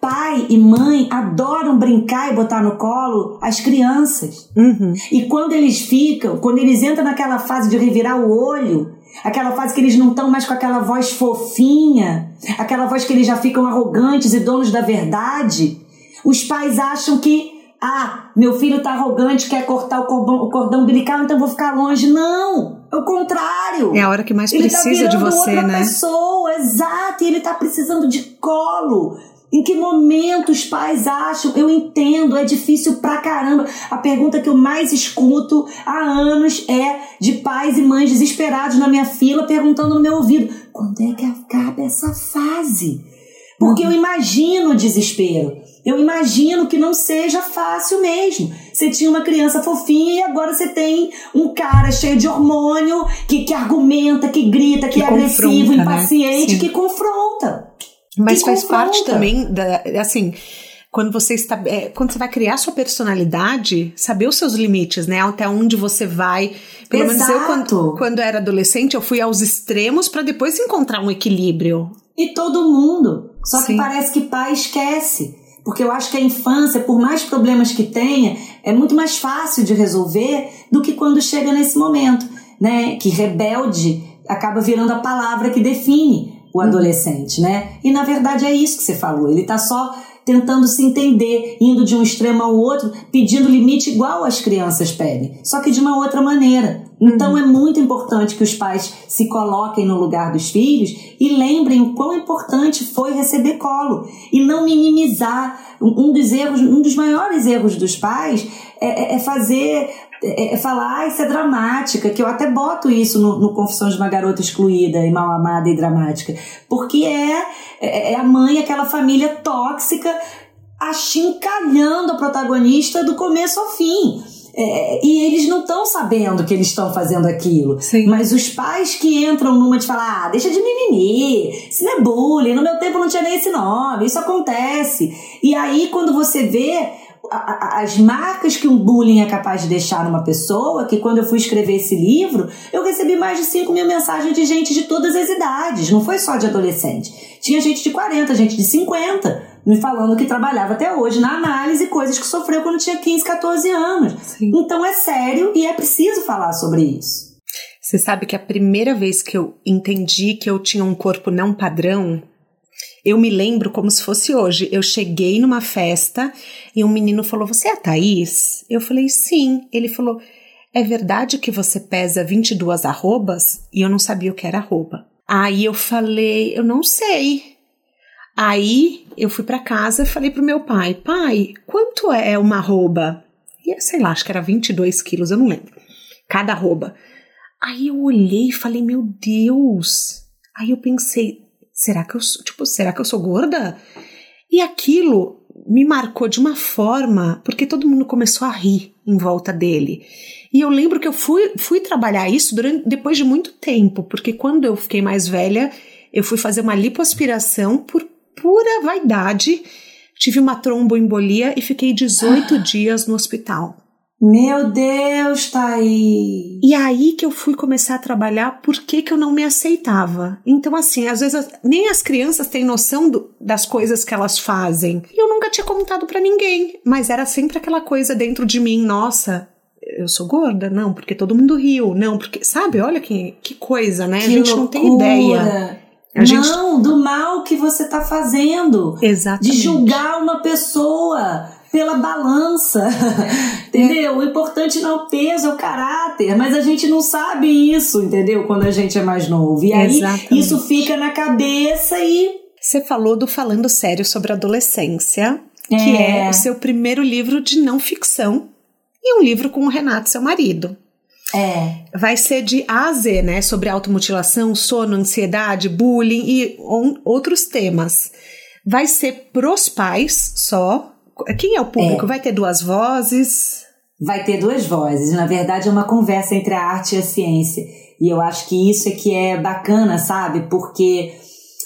Pai e mãe adoram brincar e botar no colo as crianças. Uhum. E quando eles ficam, quando eles entram naquela fase de revirar o olho, aquela fase que eles não estão mais com aquela voz fofinha, aquela voz que eles já ficam arrogantes e donos da verdade, os pais acham que ah, meu filho tá arrogante, quer cortar o cordão, o cordão umbilical, então vou ficar longe. Não! É o contrário. É a hora que mais ele tá precisa tá de você, outra né? pessoa, exato. E ele tá precisando de colo. Em que momento os pais acham? Eu entendo, é difícil pra caramba. A pergunta que eu mais escuto há anos é de pais e mães desesperados na minha fila perguntando no meu ouvido: quando é que acaba essa fase? Porque eu imagino o desespero. Eu imagino que não seja fácil mesmo. Você tinha uma criança fofinha e agora você tem um cara cheio de hormônio que, que argumenta, que grita, que, que é agressivo, né? impaciente, né? que confronta. Mas que faz confronta. parte também da. Assim quando você está é, quando você vai criar sua personalidade, saber os seus limites, né? Até onde você vai. Pelo Exato. menos eu, quando, quando era adolescente, eu fui aos extremos para depois encontrar um equilíbrio. E todo mundo. Só Sim. que parece que pai esquece. Porque eu acho que a infância, por mais problemas que tenha, é muito mais fácil de resolver do que quando chega nesse momento, né? Que rebelde acaba virando a palavra que define o adolescente, né? E na verdade é isso que você falou. Ele tá só tentando se entender, indo de um extremo ao outro, pedindo limite igual as crianças pedem, só que de uma outra maneira. Então uhum. é muito importante que os pais se coloquem no lugar dos filhos e lembrem o quão importante foi receber colo e não minimizar um dos erros, um dos maiores erros dos pais é, é, é fazer é, falar, ah, isso é dramática, que eu até boto isso no, no Confissões de uma Garota Excluída e Mal Amada e Dramática, porque é, é, é a mãe, aquela família tóxica, achincalhando a protagonista do começo ao fim. É, e eles não estão sabendo que eles estão fazendo aquilo. Sim. Mas os pais que entram numa de falar, ah, deixa de mimimi, isso não é bullying, no meu tempo não tinha nem esse nome, isso acontece. E aí, quando você vê as marcas que um bullying é capaz de deixar numa pessoa, que quando eu fui escrever esse livro, eu recebi mais de 5 mil mensagens de gente de todas as idades, não foi só de adolescente. Tinha gente de 40, gente de 50, me falando que trabalhava até hoje na análise coisas que sofreu quando tinha 15, 14 anos. Sim. Então é sério e é preciso falar sobre isso. Você sabe que a primeira vez que eu entendi que eu tinha um corpo não padrão eu me lembro como se fosse hoje. Eu cheguei numa festa e um menino falou: Você é a Thaís? Eu falei: Sim. Ele falou: É verdade que você pesa 22 arrobas? E eu não sabia o que era arroba. Aí eu falei: Eu não sei. Aí eu fui para casa e falei pro meu pai: Pai, quanto é uma arroba? E sei lá, acho que era 22 quilos, eu não lembro. Cada arroba. Aí eu olhei e falei: Meu Deus. Aí eu pensei: será que eu sou, tipo, será que eu sou gorda? E aquilo me marcou de uma forma, porque todo mundo começou a rir em volta dele. E eu lembro que eu fui, fui trabalhar isso durante, depois de muito tempo, porque quando eu fiquei mais velha, eu fui fazer uma lipoaspiração por pura vaidade. Tive uma tromboembolia e fiquei 18 ah. dias no hospital. Meu Deus, Thaís! E aí que eu fui começar a trabalhar por que, que eu não me aceitava. Então, assim, às vezes nem as crianças têm noção do, das coisas que elas fazem. E eu nunca tinha contado para ninguém, mas era sempre aquela coisa dentro de mim, nossa, eu sou gorda? Não, porque todo mundo riu. Não, porque, sabe, olha que, que coisa, né? Que a gente loucura. não tem ideia. A gente... Não, do mal que você tá fazendo. Exatamente. De julgar uma pessoa pela balança, entendeu? O importante não é o peso, é o caráter, mas a gente não sabe isso, entendeu? Quando a gente é mais novo. E aí Exatamente. isso fica na cabeça e. Você falou do Falando Sério sobre Adolescência, é. que é o seu primeiro livro de não ficção e um livro com o Renato, seu marido. É. Vai ser de A a Z, né? Sobre automutilação, sono, ansiedade, bullying e outros temas. Vai ser pros pais só, quem é o público? É. Vai ter duas vozes? Vai ter duas vozes. Na verdade, é uma conversa entre a arte e a ciência. E eu acho que isso é que é bacana, sabe? Porque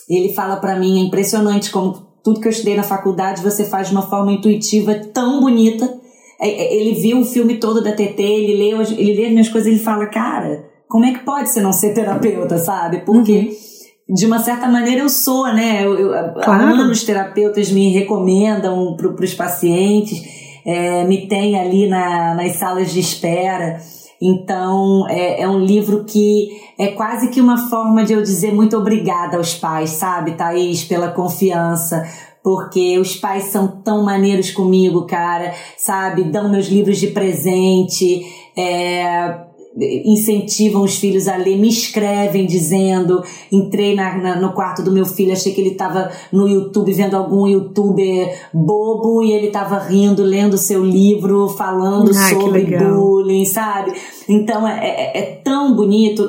ele fala para mim, é impressionante como tudo que eu estudei na faculdade você faz de uma forma intuitiva tão bonita. É, é, ele viu o filme todo da TT, ele leu, ele lê as minhas coisas e ele fala, cara, como é que pode você não ser terapeuta, sabe? Porque uhum de uma certa maneira eu sou, né? Eu, eu, claro. Anos terapeutas me recomendam para os pacientes, é, me tem ali na, nas salas de espera. Então é, é um livro que é quase que uma forma de eu dizer muito obrigada aos pais, sabe, Thaís, pela confiança, porque os pais são tão maneiros comigo, cara, sabe? Dão meus livros de presente, é, incentivam os filhos a ler, me escrevem dizendo, entrei na, na, no quarto do meu filho, achei que ele estava no YouTube vendo algum youtuber bobo e ele estava rindo, lendo seu livro, falando ah, sobre bullying, sabe? Então é, é, é, tão bonito.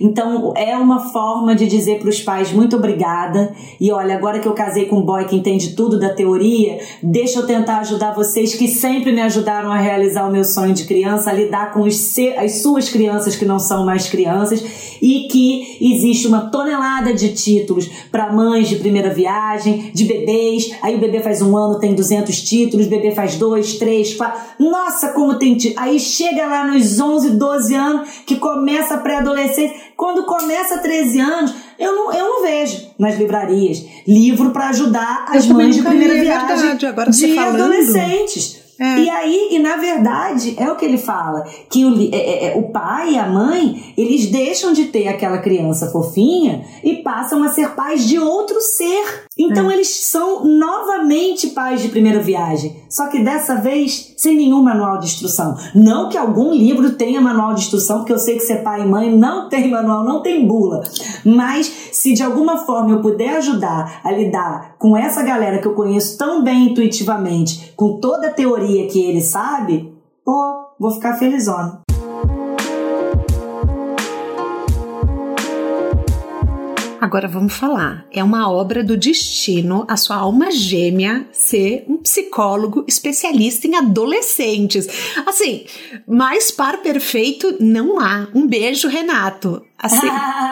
Então é uma forma de dizer para os pais muito obrigada. E olha, agora que eu casei com um boy que entende tudo da teoria, deixa eu tentar ajudar vocês que sempre me ajudaram a realizar o meu sonho de criança, a lidar com os, as suas crianças que não são mais crianças e que existe uma tonelada de títulos para mães de primeira viagem, de bebês. Aí o bebê faz um ano, tem 200 títulos, o bebê faz dois, três, quatro. Nossa, como tem títulos. Aí chega lá nos 11 11, 12 anos, que começa a pré-adolescência. Quando começa 13 anos, eu não, eu não vejo nas livrarias livro para ajudar as mães de primeira é viagem verdade, de falando, adolescentes. É. E aí, e na verdade, é o que ele fala, que o, é, é, é, o pai e a mãe, eles deixam de ter aquela criança fofinha e passam a ser pais de outro ser. Então é. eles são novamente pais de primeira viagem, só que dessa vez sem nenhum manual de instrução. Não que algum livro tenha manual de instrução, porque eu sei que ser pai e mãe não tem manual, não tem bula. Mas se de alguma forma eu puder ajudar a lidar com essa galera que eu conheço tão bem intuitivamente, com toda a teoria que ele sabe, pô, vou ficar felizona. Agora vamos falar. É uma obra do destino, a sua alma gêmea ser um psicólogo especialista em adolescentes. Assim, mais par perfeito não há. Um beijo, Renato. Assim,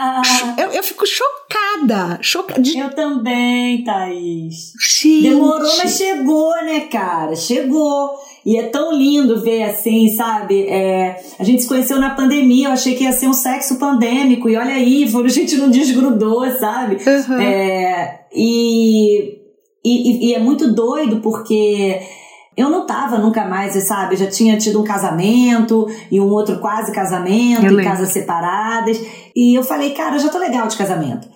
eu, eu fico chocada. chocada de... Eu também, Thaís. Gente. Demorou, mas chegou, né, cara? Chegou. E é tão lindo ver assim, sabe? É, a gente se conheceu na pandemia, eu achei que ia ser um sexo pandêmico, e olha aí, a gente não desgrudou, sabe? Uhum. É, e, e, e é muito doido porque. Eu não tava nunca mais, sabe? Eu já tinha tido um casamento e um outro quase casamento, em casas separadas. E eu falei, cara, eu já tô legal de casamento.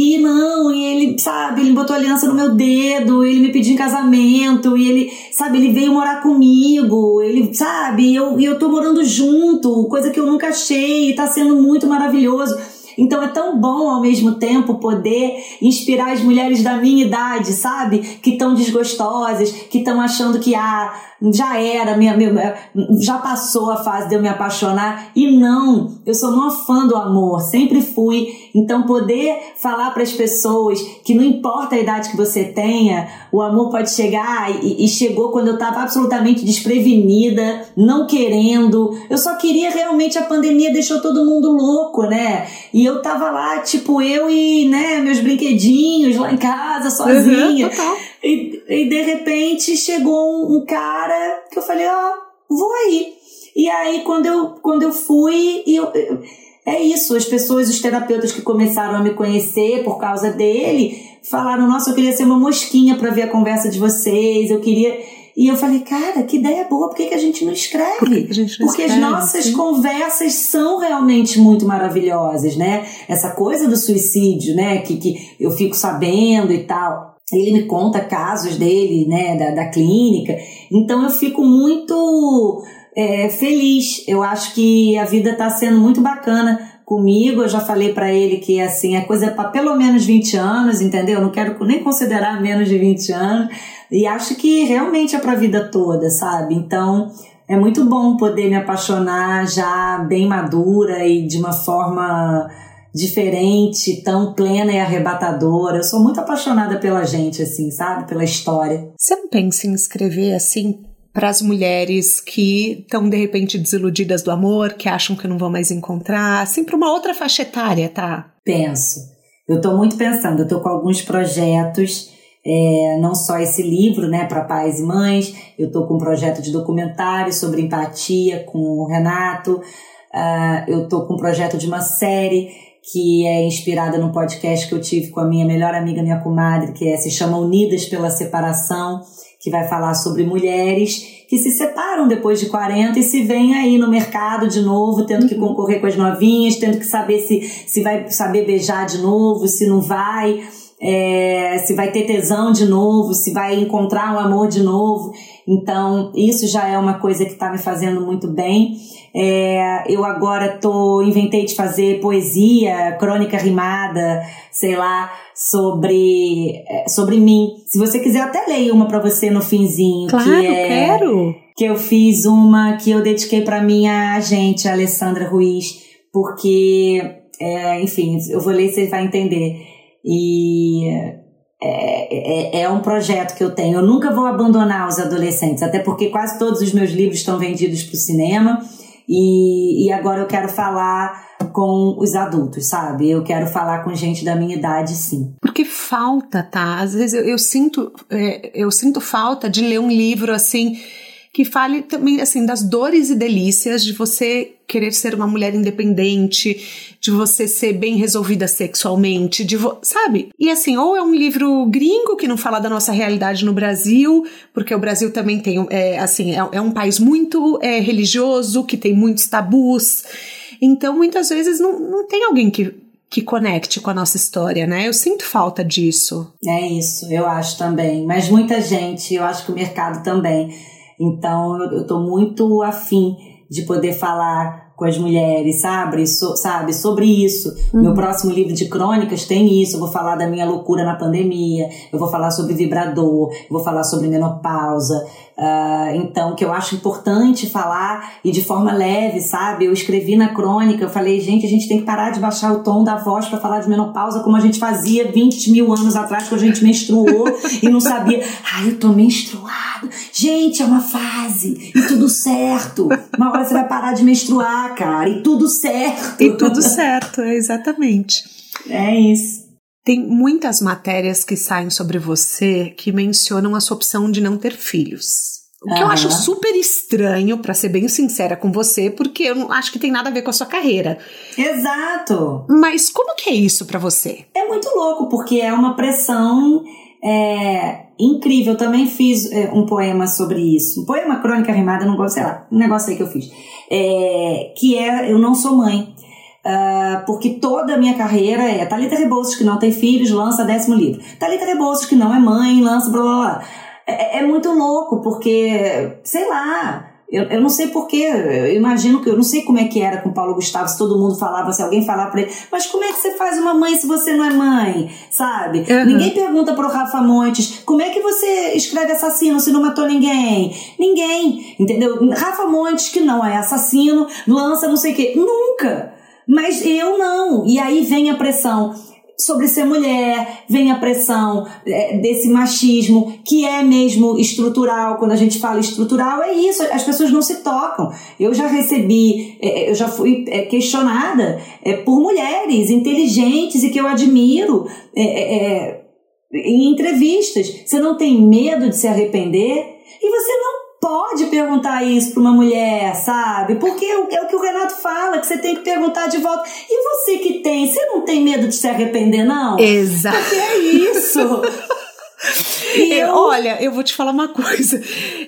E não, e ele, sabe, ele botou aliança no meu dedo, ele me pediu em casamento, e ele, sabe, ele veio morar comigo, ele, sabe, e eu, eu tô morando junto, coisa que eu nunca achei, e tá sendo muito maravilhoso. Então é tão bom ao mesmo tempo poder inspirar as mulheres da minha idade, sabe? Que estão desgostosas, que estão achando que ah, já era, minha, minha, já passou a fase de eu me apaixonar. E não, eu sou uma fã do amor, sempre fui. Então, poder falar para as pessoas que não importa a idade que você tenha, o amor pode chegar e, e chegou quando eu estava absolutamente desprevenida, não querendo. Eu só queria realmente a pandemia deixou todo mundo louco, né? E eu tava lá, tipo, eu e, né, meus brinquedinhos lá em casa, sozinha. Uhum, e, e de repente chegou um, um cara que eu falei, ó, oh, vou aí. E aí quando eu, quando eu fui, eu, eu, é isso, as pessoas, os terapeutas que começaram a me conhecer por causa dele, falaram, nossa, eu queria ser uma mosquinha para ver a conversa de vocês, eu queria... E eu falei, cara, que ideia boa, por que, que a gente não escreve? Por que gente não Porque escreve, as nossas sim? conversas são realmente muito maravilhosas, né? Essa coisa do suicídio, né? Que, que eu fico sabendo e tal ele me conta casos dele, né, da, da clínica. Então eu fico muito é, feliz. Eu acho que a vida está sendo muito bacana comigo. Eu já falei para ele que assim a coisa é para pelo menos 20 anos, entendeu? Eu não quero nem considerar menos de 20 anos. E acho que realmente é para a vida toda, sabe? Então é muito bom poder me apaixonar já bem madura e de uma forma diferente, tão plena e arrebatadora. Eu sou muito apaixonada pela gente, assim, sabe? Pela história. Você não pensa em escrever assim para as mulheres que estão de repente desiludidas do amor, que acham que não vão mais encontrar, assim, para uma outra faixa etária, tá? Penso. Eu estou muito pensando, eu estou com alguns projetos, é, não só esse livro, né, para pais e mães, eu estou com um projeto de documentário sobre empatia com o Renato, uh, eu estou com um projeto de uma série que é inspirada no podcast que eu tive com a minha melhor amiga, minha comadre, que é, se chama Unidas pela Separação, que vai falar sobre mulheres que se separam depois de 40 e se vêm aí no mercado de novo, tendo que uhum. concorrer com as novinhas, tendo que saber se, se vai saber beijar de novo, se não vai, é, se vai ter tesão de novo, se vai encontrar um amor de novo. Então, isso já é uma coisa que está me fazendo muito bem. É, eu agora tô, inventei de fazer poesia, crônica rimada, sei lá, sobre, é, sobre mim. Se você quiser, eu até leio uma para você no finzinho. Claro, que é, quero! Que eu fiz uma que eu dediquei para minha agente, a Alessandra Ruiz, porque, é, enfim, eu vou ler e você vai entender. E é, é, é, um projeto que eu tenho. Eu nunca vou abandonar os adolescentes, até porque quase todos os meus livros estão vendidos para o cinema. E, e agora eu quero falar com os adultos, sabe? Eu quero falar com gente da minha idade, sim. Porque falta, tá? Às vezes eu, eu sinto, é, eu sinto falta de ler um livro assim que fale também assim das dores e delícias de você querer ser uma mulher independente, de você ser bem resolvida sexualmente, de sabe? E assim, ou é um livro gringo que não fala da nossa realidade no Brasil, porque o Brasil também tem, é, assim, é, é um país muito é, religioso, que tem muitos tabus. Então, muitas vezes não, não tem alguém que que conecte com a nossa história, né? Eu sinto falta disso. É isso, eu acho também. Mas muita gente, eu acho que o mercado também. Então eu, tô muito afim de poder falar com as mulheres, sabe? So, sabe? Sobre isso. Uhum. Meu próximo livro de crônicas tem isso. Eu vou falar da minha loucura na pandemia, eu vou falar sobre vibrador, eu vou falar sobre menopausa. Uh, então, que eu acho importante falar e de forma leve, sabe? Eu escrevi na crônica, eu falei, gente, a gente tem que parar de baixar o tom da voz para falar de menopausa como a gente fazia 20 mil anos atrás, quando a gente menstruou e não sabia. Ai, eu tô menstruado. Gente, é uma fase e tudo certo. Uma hora você vai parar de menstruar, cara, e tudo certo. E tudo certo, exatamente. É isso. Tem muitas matérias que saem sobre você que mencionam a sua opção de não ter filhos. O que uhum. eu acho super estranho, para ser bem sincera com você, porque eu não acho que tem nada a ver com a sua carreira. Exato. Mas como que é isso para você? É muito louco, porque é uma pressão é, incrível. Eu também fiz é, um poema sobre isso. Um poema crônica rimada, não gosto, sei lá, um negócio aí que eu fiz. É, que é Eu Não Sou Mãe. Uh, porque toda a minha carreira é Thalita Rebouças, que não tem filhos, lança décimo livro. Thalita Rebouças, que não é mãe, lança blá blá blá. É, é muito louco, porque, sei lá, eu, eu não sei porquê, eu imagino que eu não sei como é que era com o Paulo Gustavo, se todo mundo falava, se alguém falava pra ele, mas como é que você faz uma mãe se você não é mãe? Sabe? Uhum. Ninguém pergunta pro Rafa Montes, como é que você escreve assassino se não matou ninguém? Ninguém, entendeu? Rafa Montes, que não é assassino, lança não sei o quê. Nunca! Mas eu não. E aí vem a pressão sobre ser mulher, vem a pressão é, desse machismo, que é mesmo estrutural. Quando a gente fala estrutural, é isso, as pessoas não se tocam. Eu já recebi, é, é eu já fui questionada por mulheres inteligentes e que eu admiro em entrevistas. Você não tem medo de se arrepender? E você não pode perguntar isso para uma mulher, sabe? Porque é o, é o que o Renato fala, que você tem que perguntar de volta. E você que tem, você não tem medo de se arrepender, não? Exato. Porque é isso. É, eu... Olha, eu vou te falar uma coisa.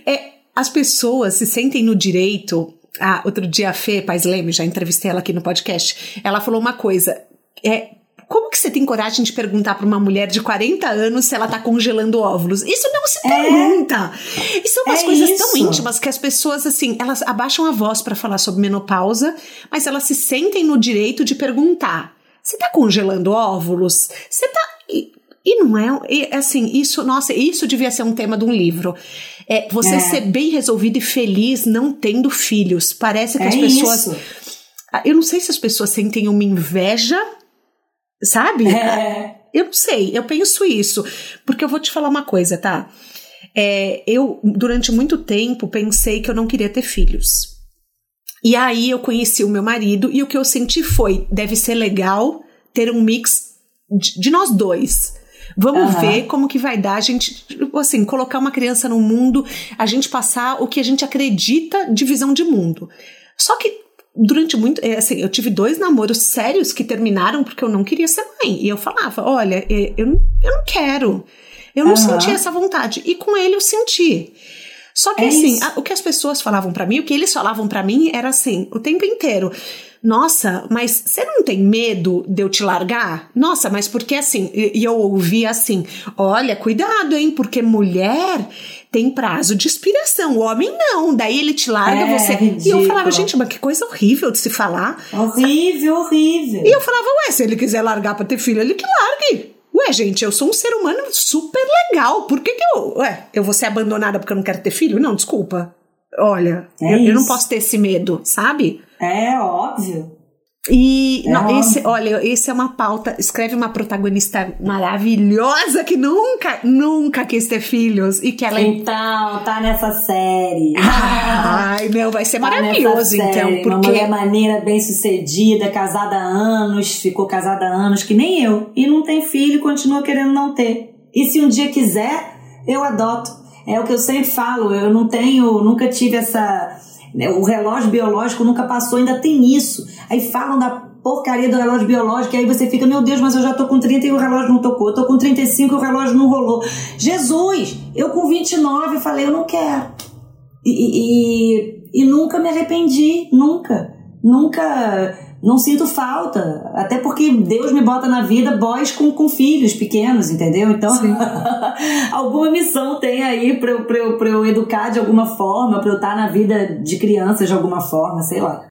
É, as pessoas se sentem no direito. Ah, outro dia a Fê Paz Leme, já entrevistei ela aqui no podcast, ela falou uma coisa. É, como que você tem coragem de perguntar para uma mulher de 40 anos se ela tá congelando óvulos? Isso não se é. pergunta. É. Isso são umas é coisas isso. tão íntimas que as pessoas, assim, elas abaixam a voz para falar sobre menopausa, mas elas se sentem no direito de perguntar. Você tá congelando óvulos? Você tá. E, e não é, e, assim, isso, nossa, isso devia ser um tema de um livro. É você é. ser bem resolvido e feliz não tendo filhos. Parece que é as pessoas. Isso. Eu não sei se as pessoas sentem uma inveja Sabe? É. Eu não sei, eu penso isso. Porque eu vou te falar uma coisa, tá? É, eu, durante muito tempo, pensei que eu não queria ter filhos. E aí eu conheci o meu marido e o que eu senti foi: deve ser legal ter um mix de, de nós dois. Vamos uhum. ver como que vai dar a gente, assim, colocar uma criança no mundo, a gente passar o que a gente acredita de visão de mundo. Só que durante muito. É, assim, eu tive dois namoros sérios que terminaram porque eu não queria ser mãe. E eu falava: olha, eu, eu não quero. Eu não uhum. senti essa vontade. E com ele eu senti. Só que é assim, a, o que as pessoas falavam para mim, o que eles falavam para mim era assim, o tempo inteiro. Nossa, mas você não tem medo de eu te largar? Nossa, mas porque assim, e eu ouvia assim: olha, cuidado, hein, porque mulher tem prazo de expiração. O homem não. Daí ele te larga, é, você. Ridículo. E eu falava, gente, mas que coisa horrível de se falar. Horrível, horrível. E eu falava, ué, se ele quiser largar pra ter filho, ele que largue. Ué, gente, eu sou um ser humano super legal. Por que, que eu. Ué, eu vou ser abandonada porque eu não quero ter filho? Não, desculpa. Olha, é eu, eu não posso ter esse medo, sabe? É óbvio. E é não, esse, olha, esse é uma pauta. Escreve uma protagonista maravilhosa que nunca, nunca quis ter filhos e que ela. Então, tá nessa série. Ai, meu, vai ser tá maravilhoso, então. Porque... Uma mulher maneira, bem sucedida, casada há anos, ficou casada há anos, que nem eu. E não tem filho e continua querendo não ter. E se um dia quiser, eu adoto. É o que eu sempre falo, eu não tenho, nunca tive essa. Né, o relógio biológico nunca passou, ainda tem isso. Aí falam da porcaria do relógio biológico, e aí você fica, meu Deus, mas eu já tô com 30 e o relógio não tocou. Eu tô com 35 e o relógio não rolou. Jesus! Eu com 29 falei, eu não quero. E, e, e nunca me arrependi, nunca. Nunca não sinto falta. Até porque Deus me bota na vida boys com, com filhos pequenos, entendeu? Então, alguma missão tem aí pra eu, pra, eu, pra eu educar de alguma forma, pra eu estar na vida de crianças de alguma forma, sei lá.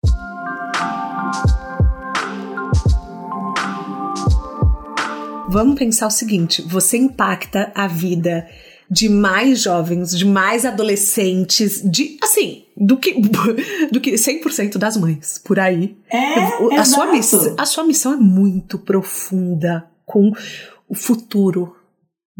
Vamos pensar o seguinte: você impacta a vida de mais jovens, de mais adolescentes, de assim, do que do que 100% das mães por aí. É, a sua missão, a sua missão é muito profunda com o futuro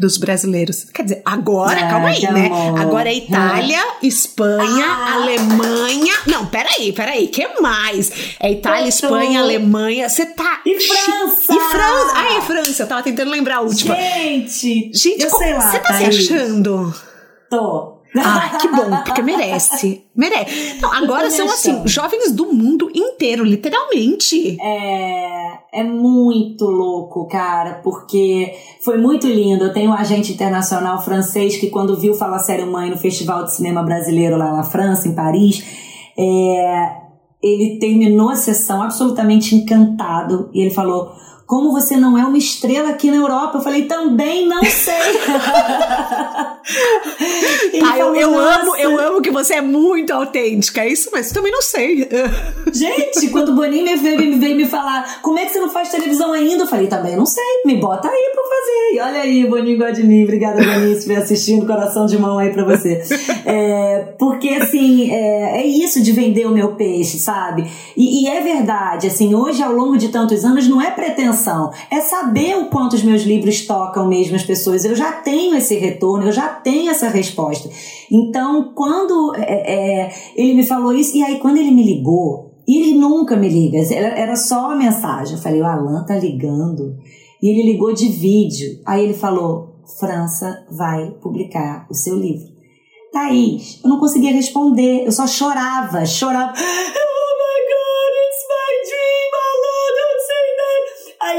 dos brasileiros. Quer dizer, agora, é, calma aí, né? Amor. Agora é Itália, é. Espanha, ah. Alemanha. Não, peraí, peraí, que mais? É Itália, Espanha, Alemanha. Você tá. E França! E França! Ah, é França, eu tava tentando lembrar a última. Gente! Gente, eu sei lá. Você tá se achando? Tô. Ah, que bom, porque merece. Merece. Agora são assim, jovens do mundo inteiro, literalmente. É, é muito louco, cara, porque foi muito lindo. Eu tenho um agente internacional francês que, quando viu Fala Sério Mãe no Festival de Cinema Brasileiro lá na França, em Paris, é, ele terminou a sessão absolutamente encantado e ele falou como você não é uma estrela aqui na Europa? Eu falei, também não sei. tá, eu, eu amo, eu amo que você é muito autêntica, é isso, mas também não sei. Gente, quando o Boninho me veio, me veio me falar, como é que você não faz televisão ainda? Eu falei, também não sei, me bota aí pra fazer. E olha aí, Boninho gosta de mim. Obrigada, Boninho, se estiver assistindo, coração de mão aí pra você. É, porque, assim, é, é, isso de vender o meu peixe, sabe? E, e é verdade, assim, hoje, ao longo de tantos anos, não é pretensão é saber o quanto os meus livros tocam mesmo as pessoas. Eu já tenho esse retorno, eu já tenho essa resposta. Então, quando é, é, ele me falou isso, e aí quando ele me ligou, e ele nunca me liga, era só uma mensagem. Eu falei, o Alan tá ligando. E ele ligou de vídeo. Aí ele falou, França vai publicar o seu livro. Thaís, eu não conseguia responder, eu só chorava, chorava.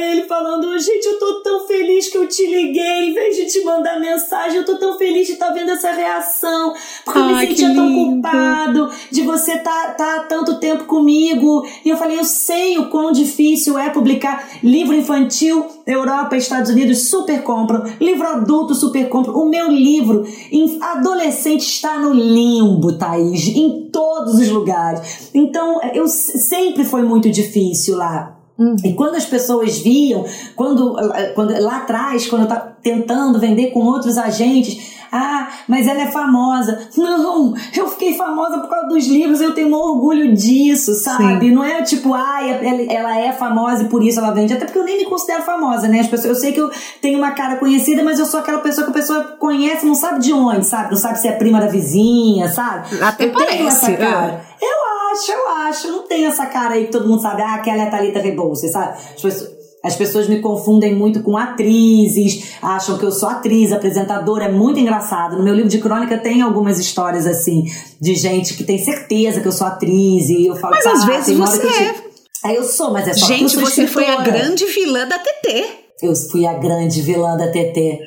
ele falando, gente, eu tô tão feliz que eu te liguei, em vez de te mandar mensagem, eu tô tão feliz de estar tá vendo essa reação, porque eu me sentia tão culpado de você tá, tá há tanto tempo comigo. E eu falei, eu sei o quão difícil é publicar livro infantil, Europa, Estados Unidos super compram, livro adulto super compram. O meu livro adolescente está no limbo, Thaís, em todos os lugares. Então, eu sempre foi muito difícil lá Uhum. E quando as pessoas viam, quando, quando lá atrás, quando eu estava tentando vender com outros agentes, ah, mas ela é famosa. Não, eu fiquei famosa por causa dos livros, eu tenho um orgulho disso, sabe? Sim. Não é tipo, ah, ela é famosa e por isso ela vende. Até porque eu nem me considero famosa, né? As pessoas, eu sei que eu tenho uma cara conhecida, mas eu sou aquela pessoa que a pessoa conhece, não sabe de onde, sabe? Não sabe se é prima da vizinha, sabe? Até eu parece. tenho essa cara. É. Eu acho, eu acho. Não tem essa cara aí que todo mundo sabe, ah, aquela é a Thalita Rebouças, sabe? As pessoas, as pessoas me confundem muito com atrizes, acham que eu sou atriz, apresentadora, é muito engraçado. No meu livro de crônica tem algumas histórias assim, de gente que tem certeza que eu sou atriz e eu falo, Mas às vezes você é. Aí eu sou, mas é só Gente, você foi a grande vilã da TT. Eu fui a grande vilã da TT.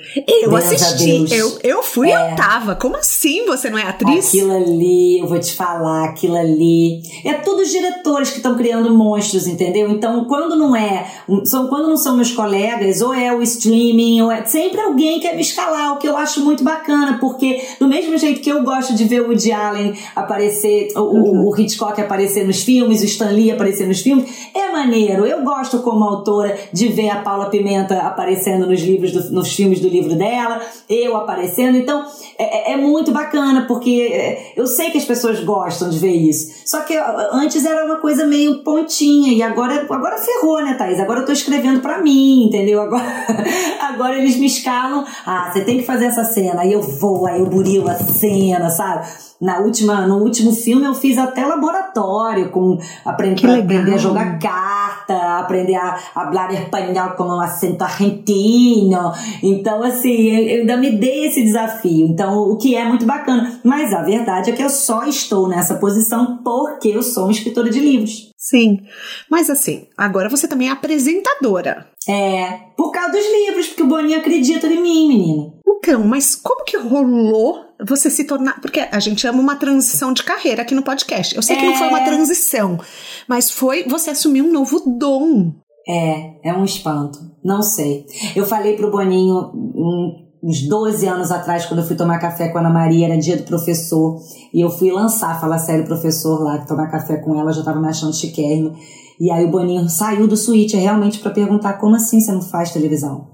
Eu assisti, eu, eu fui é. eu tava. Como assim você não é atriz? Aquilo ali, eu vou te falar, aquilo ali. É todos os diretores que estão criando monstros, entendeu? Então, quando não é, são, quando não são meus colegas, ou é o streaming, ou é sempre alguém quer me escalar, o que eu acho muito bacana, porque do mesmo jeito que eu gosto de ver o Woody Allen aparecer, uhum. o, o Hitchcock aparecer nos filmes, o Stan Lee aparecer nos filmes, é maneiro. Eu gosto como autora de ver a Paula Pimenta aparecendo nos livros, do, nos filmes do livro dela, eu aparecendo. Então, é, é, é muito bacana, porque é, eu sei que as pessoas gostam de ver isso. Só que antes era uma coisa meio pontinha, e agora, agora ferrou, né, Thaís? Agora eu tô escrevendo para mim, entendeu? Agora, agora eles me escalam. Ah, você tem que fazer essa cena. Aí eu vou, aí eu burilo a cena, sabe? Na última, no último filme eu fiz até laboratório com aprender, aprender a jogar carta, aprender a falar espanhol com um acento argentino. Então, assim, eu ainda me dei esse desafio. Então, o que é muito bacana. Mas a verdade é que eu só estou nessa posição porque eu sou uma escritora de livros. Sim. Mas assim, agora você também é apresentadora. É, por causa dos livros, porque o Boninho acredita em mim, menina. Então, mas como que rolou você se tornar. Porque a gente ama uma transição de carreira aqui no podcast. Eu sei é... que não foi uma é. transição, mas foi você assumir um novo dom. É, é um espanto. Não sei. Eu falei pro Boninho uns 12 anos atrás, quando eu fui tomar café com a Ana Maria, era dia do professor, e eu fui lançar, falar sério, professor lá, tomar café com ela, já tava me achando chiquérrimo. E aí o Boninho saiu do suíte realmente para perguntar como assim você não faz televisão?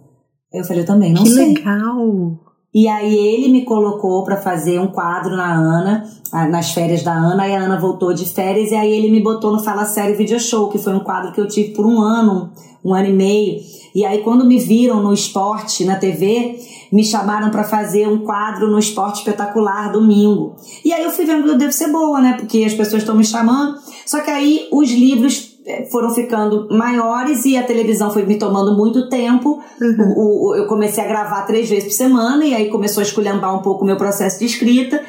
Eu falei, eu também não que sei. Que legal! E aí ele me colocou para fazer um quadro na Ana, nas férias da Ana, e a Ana voltou de férias, e aí ele me botou no Fala Sério Video Show, que foi um quadro que eu tive por um ano, um ano e meio. E aí quando me viram no esporte, na TV, me chamaram para fazer um quadro no Esporte Espetacular domingo. E aí eu fui vendo que eu devo ser boa, né? Porque as pessoas estão me chamando. Só que aí os livros foram ficando maiores e a televisão foi me tomando muito tempo. Uhum. O, o, eu comecei a gravar três vezes por semana e aí começou a esculhambar um pouco o meu processo de escrita.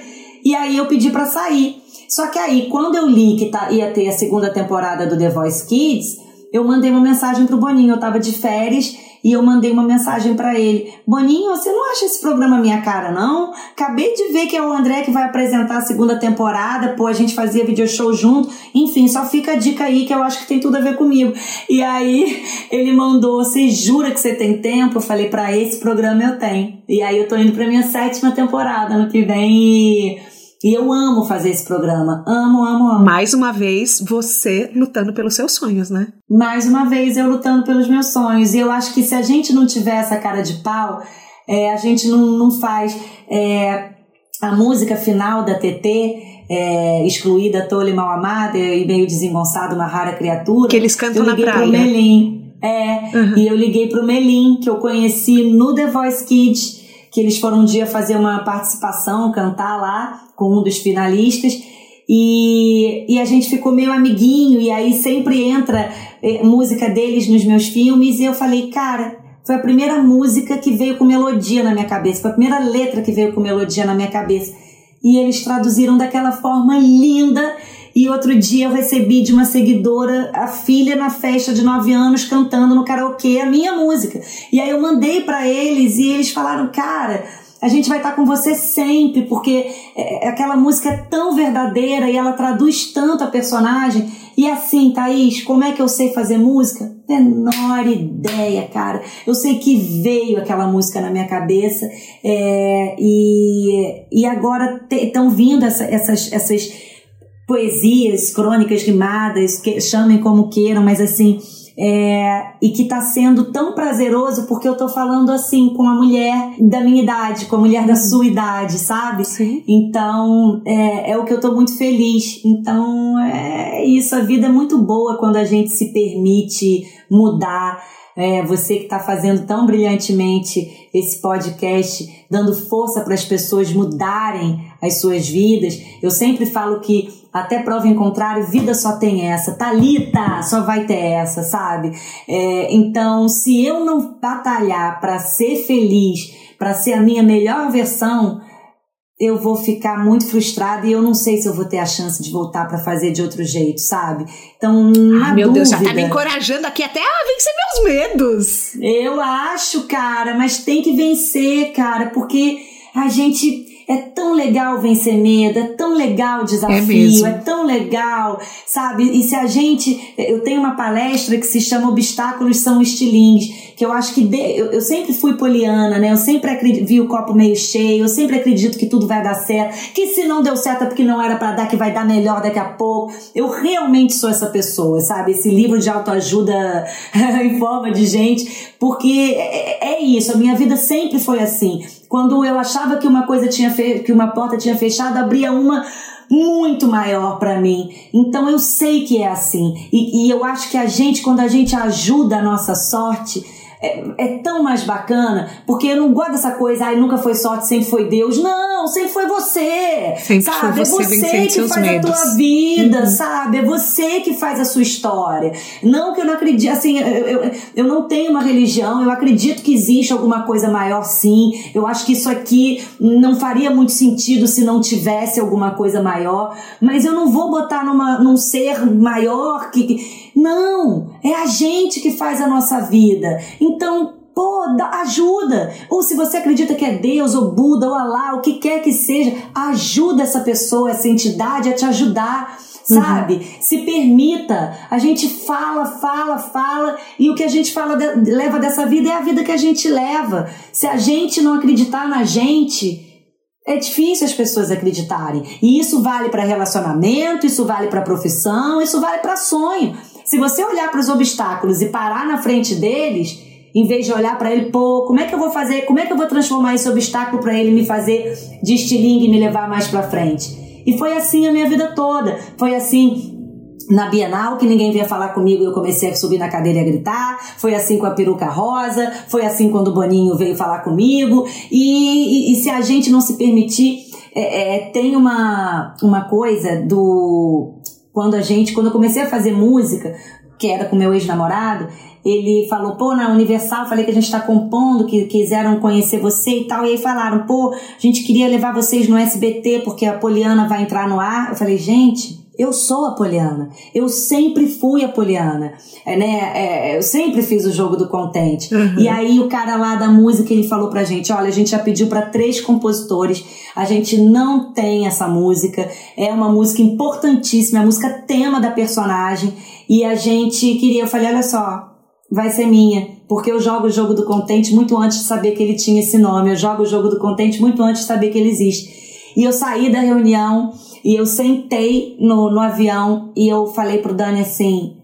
E aí eu pedi para sair. Só que aí, quando eu li que tá, ia ter a segunda temporada do The Voice Kids, eu mandei uma mensagem pro Boninho. Eu tava de férias e eu mandei uma mensagem para ele: Boninho, você não acha esse programa minha cara, não? Acabei de ver que é o André que vai apresentar a segunda temporada, pô, a gente fazia video show junto. Enfim, só fica a dica aí que eu acho que tem tudo a ver comigo. E aí ele mandou: Você jura que você tem tempo? Eu falei: Para esse programa eu tenho. E aí eu tô indo pra minha sétima temporada ano que vem e e eu amo fazer esse programa. Amo, amo, amo. Mais uma vez, você lutando pelos seus sonhos, né? Mais uma vez, eu lutando pelos meus sonhos. E eu acho que se a gente não tiver essa cara de pau, é, a gente não, não faz. É, a música final da TT, é, excluída, tola e mal amada, e meio desengonçada, uma rara criatura. Que eles cantam eu liguei na praia. Pro Melim. É, uhum. e eu liguei pro Melim, que eu conheci no The Voice Kids que eles foram um dia fazer uma participação, cantar lá com um dos finalistas. E, e a gente ficou meio amiguinho, e aí sempre entra eh, música deles nos meus filmes, e eu falei, cara, foi a primeira música que veio com melodia na minha cabeça, foi a primeira letra que veio com melodia na minha cabeça. E eles traduziram daquela forma linda e outro dia eu recebi de uma seguidora a filha na festa de 9 anos cantando no karaokê a minha música. E aí eu mandei para eles e eles falaram: "Cara, a gente vai estar com você sempre, porque é, aquela música é tão verdadeira e ela traduz tanto a personagem. E assim, Thaís, como é que eu sei fazer música? Menor ideia, cara. Eu sei que veio aquela música na minha cabeça é, e, e agora estão vindo essa, essas, essas poesias, crônicas rimadas, que, chamem como queiram, mas assim, é, e que está sendo tão prazeroso porque eu estou falando assim com a mulher da minha idade, com a mulher da sua idade, sabe? Sim. Então é, é o que eu estou muito feliz. Então é isso, a vida é muito boa quando a gente se permite mudar é, você que está fazendo tão brilhantemente esse podcast, dando força para as pessoas mudarem as suas vidas. Eu sempre falo que, até prova em contrário, vida só tem essa. Talita só vai ter essa, sabe? É, então, se eu não batalhar para ser feliz, para ser a minha melhor versão, eu vou ficar muito frustrada e eu não sei se eu vou ter a chance de voltar para fazer de outro jeito, sabe? Então, Ai, meu dúvida, Deus, já tá me encorajando aqui até a vencer meus medos. Eu acho, cara, mas tem que vencer, cara, porque a gente é tão legal vencer medo, é tão legal desafio, é, é, tão legal, sabe? E se a gente. Eu tenho uma palestra que se chama Obstáculos são Estilingues, que eu acho que. De, eu, eu, sempre fui poliana, né? Eu sempre acredito, vi o copo meio cheio, eu sempre acredito que tudo vai dar certo, que se não deu certo é porque não era para dar, que vai dar melhor daqui a pouco. Eu realmente sou essa pessoa, sabe? Esse livro de autoajuda em forma de gente, porque é, é isso, a minha vida sempre foi assim. Quando eu achava que uma coisa tinha que uma porta tinha fechado, abria uma muito maior para mim. Então eu sei que é assim. E, e, eu acho que a gente, quando a gente ajuda a nossa sorte, é, é, tão mais bacana, porque eu não gosto dessa coisa, ai, nunca foi sorte, sempre foi Deus. Não, sempre foi você. Sempre sabe? Foi você, é você que faz medos. a tua vida, uhum. sabe? É você que faz a sua história. Não que eu não acredite, assim, eu, eu, eu não tenho uma religião, eu acredito que existe alguma coisa maior sim. Eu acho que isso aqui não faria muito sentido se não tivesse alguma coisa maior, mas eu não vou botar numa, num ser maior que. Não, é gente que faz a nossa vida. Então, pô, ajuda. Ou se você acredita que é Deus, ou Buda, ou Alá, o que quer que seja, ajuda essa pessoa, essa entidade a te ajudar. Sabe? Uhum. Se permita. A gente fala, fala, fala, e o que a gente fala de, leva dessa vida é a vida que a gente leva. Se a gente não acreditar na gente, é difícil as pessoas acreditarem. E isso vale para relacionamento, isso vale para profissão, isso vale para sonho. Se você olhar para os obstáculos e parar na frente deles, em vez de olhar para ele, pô, como é que eu vou fazer? Como é que eu vou transformar esse obstáculo para ele me fazer de estilingue e me levar mais para frente? E foi assim a minha vida toda. Foi assim na Bienal, que ninguém vinha falar comigo, eu comecei a subir na cadeira e a gritar. Foi assim com a peruca rosa, foi assim quando o Boninho veio falar comigo. E, e, e se a gente não se permitir, é, é, tem uma, uma coisa do quando a gente, quando eu comecei a fazer música, que era com meu ex-namorado, ele falou, pô, na Universal, falei que a gente está compondo, que quiseram conhecer você e tal, e aí falaram, pô, a gente queria levar vocês no SBT porque a Poliana vai entrar no ar. Eu falei, gente, eu sou a Poliana. Eu sempre fui a Poliana. É, né? É, eu sempre fiz o jogo do contente. Uhum. E aí o cara lá da música ele falou pra gente: olha, a gente já pediu para três compositores, a gente não tem essa música. É uma música importantíssima, é a música tema da personagem. E a gente queria, eu falei, olha só, vai ser minha, porque eu jogo o jogo do contente muito antes de saber que ele tinha esse nome. Eu jogo o jogo do contente muito antes de saber que ele existe. E eu saí da reunião e eu sentei no, no avião e eu falei pro Dani assim: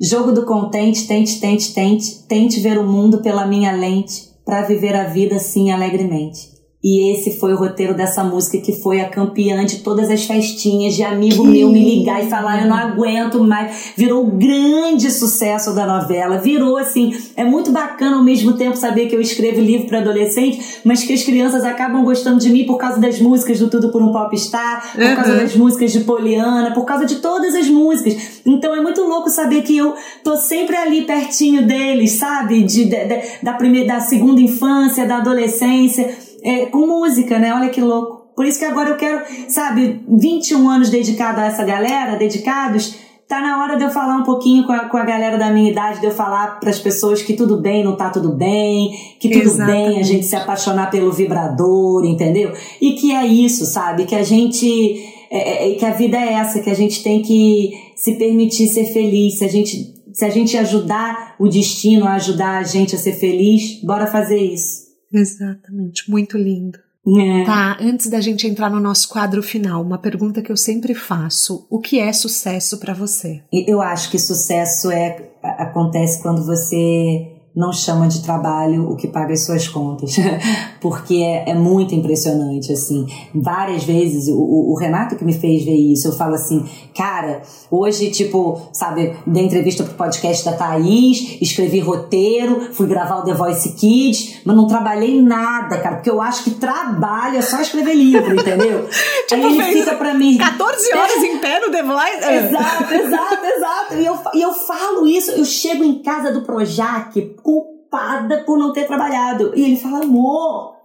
jogo do contente, tente, tente, tente, tente ver o mundo pela minha lente para viver a vida assim alegremente. E esse foi o roteiro dessa música que foi a campeã de todas as festinhas de amigo que... meu me ligar e falar eu não aguento mais. Virou o grande sucesso da novela. Virou assim, é muito bacana ao mesmo tempo saber que eu escrevo livro para adolescente, mas que as crianças acabam gostando de mim por causa das músicas do Tudo por um Popstar, por uhum. causa das músicas de Poliana, por causa de todas as músicas. Então é muito louco saber que eu tô sempre ali pertinho deles, sabe? De, de, de da primeira, da segunda infância, da adolescência é, com música, né? Olha que louco. Por isso que agora eu quero, sabe, 21 anos dedicado a essa galera, dedicados, tá na hora de eu falar um pouquinho com a, com a galera da minha idade, de eu falar para as pessoas que tudo bem, não tá tudo bem, que tudo Exatamente. bem a gente se apaixonar pelo vibrador, entendeu? E que é isso, sabe? Que a gente. É, é, que a vida é essa, que a gente tem que se permitir ser feliz. Se a gente, se a gente ajudar o destino a ajudar a gente a ser feliz, bora fazer isso. Exatamente, muito lindo. É. Tá, antes da gente entrar no nosso quadro final, uma pergunta que eu sempre faço: o que é sucesso para você? Eu acho que sucesso é acontece quando você não chama de trabalho o que paga as suas contas, porque é, é, muito impressionante, assim. Várias vezes, o, o, Renato que me fez ver isso, eu falo assim, cara, hoje, tipo, sabe, dei entrevista pro podcast da Thaís, escrevi roteiro, fui gravar o The Voice Kids, mas não trabalhei nada, cara, porque eu acho que trabalho é só escrever livro, entendeu? tipo, Aí ele fica pra mim... 14 horas é, em pé no The Voice? Exato, exato, exato. E eu, e eu falo isso, eu chego em casa do Projac culpada por não ter trabalhado. E ele fala, amor,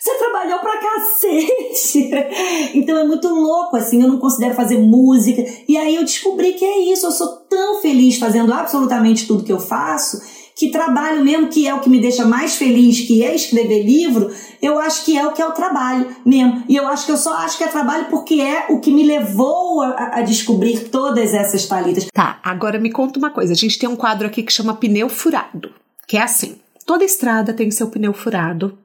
você trabalhou pra cacete. então é muito louco, assim, eu não considero fazer música. E aí eu descobri que é isso, eu sou tão feliz fazendo absolutamente tudo que eu faço, que trabalho mesmo, que é o que me deixa mais feliz, que é escrever livro, eu acho que é o que é o trabalho mesmo. E eu acho que eu só acho que é trabalho porque é o que me levou a, a descobrir todas essas palitas. Tá, agora me conta uma coisa. A gente tem um quadro aqui que chama Pneu Furado que é assim: toda estrada tem seu pneu furado.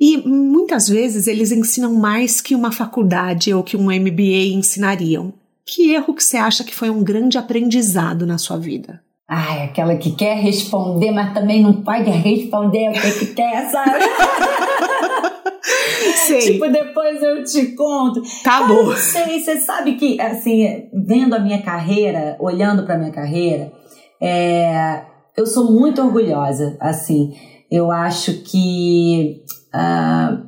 E muitas vezes eles ensinam mais que uma faculdade ou que um MBA ensinariam. Que erro que você acha que foi um grande aprendizado na sua vida? É aquela que quer responder, mas também não pode responder o que, que quer, sabe? Sei. tipo, depois eu te conto. Tá bom. Sei, você sabe que, assim, vendo a minha carreira, olhando para minha carreira, é, eu sou muito orgulhosa, assim. Eu acho que uh,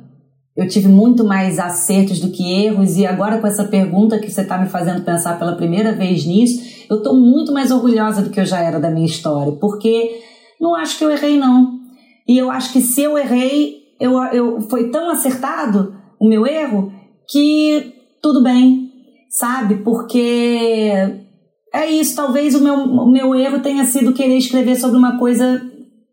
eu tive muito mais acertos do que erros, e agora com essa pergunta que você está me fazendo pensar pela primeira vez nisso, eu estou muito mais orgulhosa do que eu já era da minha história, porque não acho que eu errei, não. E eu acho que se eu errei, eu, eu foi tão acertado o meu erro que tudo bem, sabe? Porque é isso, talvez o meu, o meu erro tenha sido querer escrever sobre uma coisa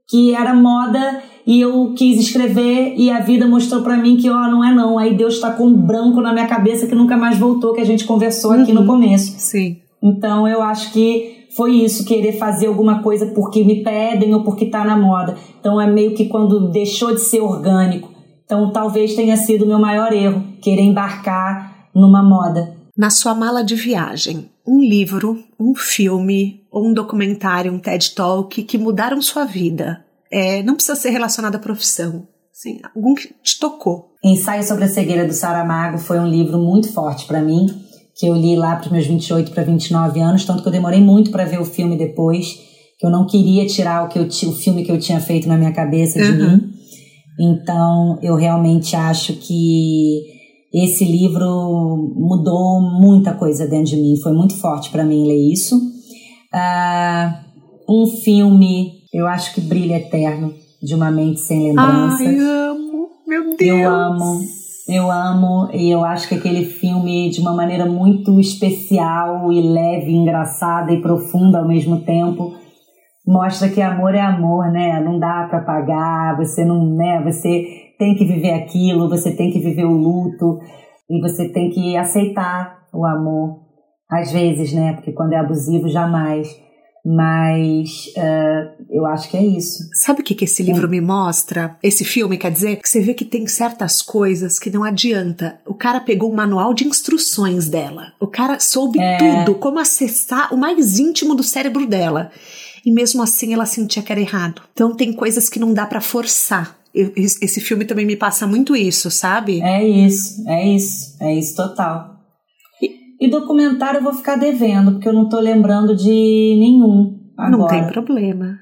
que era moda e eu quis escrever e a vida mostrou para mim que ó, não é não. Aí Deus tá com um branco na minha cabeça que nunca mais voltou, que a gente conversou aqui no uhum. começo. Sim. Então eu acho que foi isso, querer fazer alguma coisa porque me pedem ou porque tá na moda. Então é meio que quando deixou de ser orgânico. Então talvez tenha sido o meu maior erro, querer embarcar numa moda. Na sua mala de viagem, um livro, um filme, ou um documentário, um TED Talk que mudaram sua vida. É, não precisa ser relacionado à profissão. Sim, algum que te tocou. Ensaio sobre a cegueira do Saramago foi um livro muito forte para mim, que eu li lá para os meus 28 para 29 anos, tanto que eu demorei muito para ver o filme depois, que eu não queria tirar o que eu o filme que eu tinha feito na minha cabeça de uhum. mim. Então, eu realmente acho que esse livro mudou muita coisa dentro de mim. Foi muito forte para mim ler isso. Uh, um filme, eu acho que Brilha Eterno, de Uma Mente Sem Lembrança. Ai, amo! Meu Deus! Eu amo, eu amo. E eu acho que aquele filme, de uma maneira muito especial e leve, engraçada e profunda ao mesmo tempo, mostra que amor é amor, né? Não dá para pagar, você não, né? Você tem que viver aquilo, você tem que viver o luto e você tem que aceitar o amor. Às vezes, né? Porque quando é abusivo, jamais. Mas uh, eu acho que é isso. Sabe o que, que esse livro é. me mostra? Esse filme quer dizer que você vê que tem certas coisas que não adianta. O cara pegou um manual de instruções dela. O cara soube é. tudo, como acessar o mais íntimo do cérebro dela. E mesmo assim ela sentia que era errado. Então tem coisas que não dá para forçar esse filme também me passa muito isso, sabe? É isso, é isso, é isso total. E, e documentário eu vou ficar devendo, porque eu não tô lembrando de nenhum agora. Não tem problema.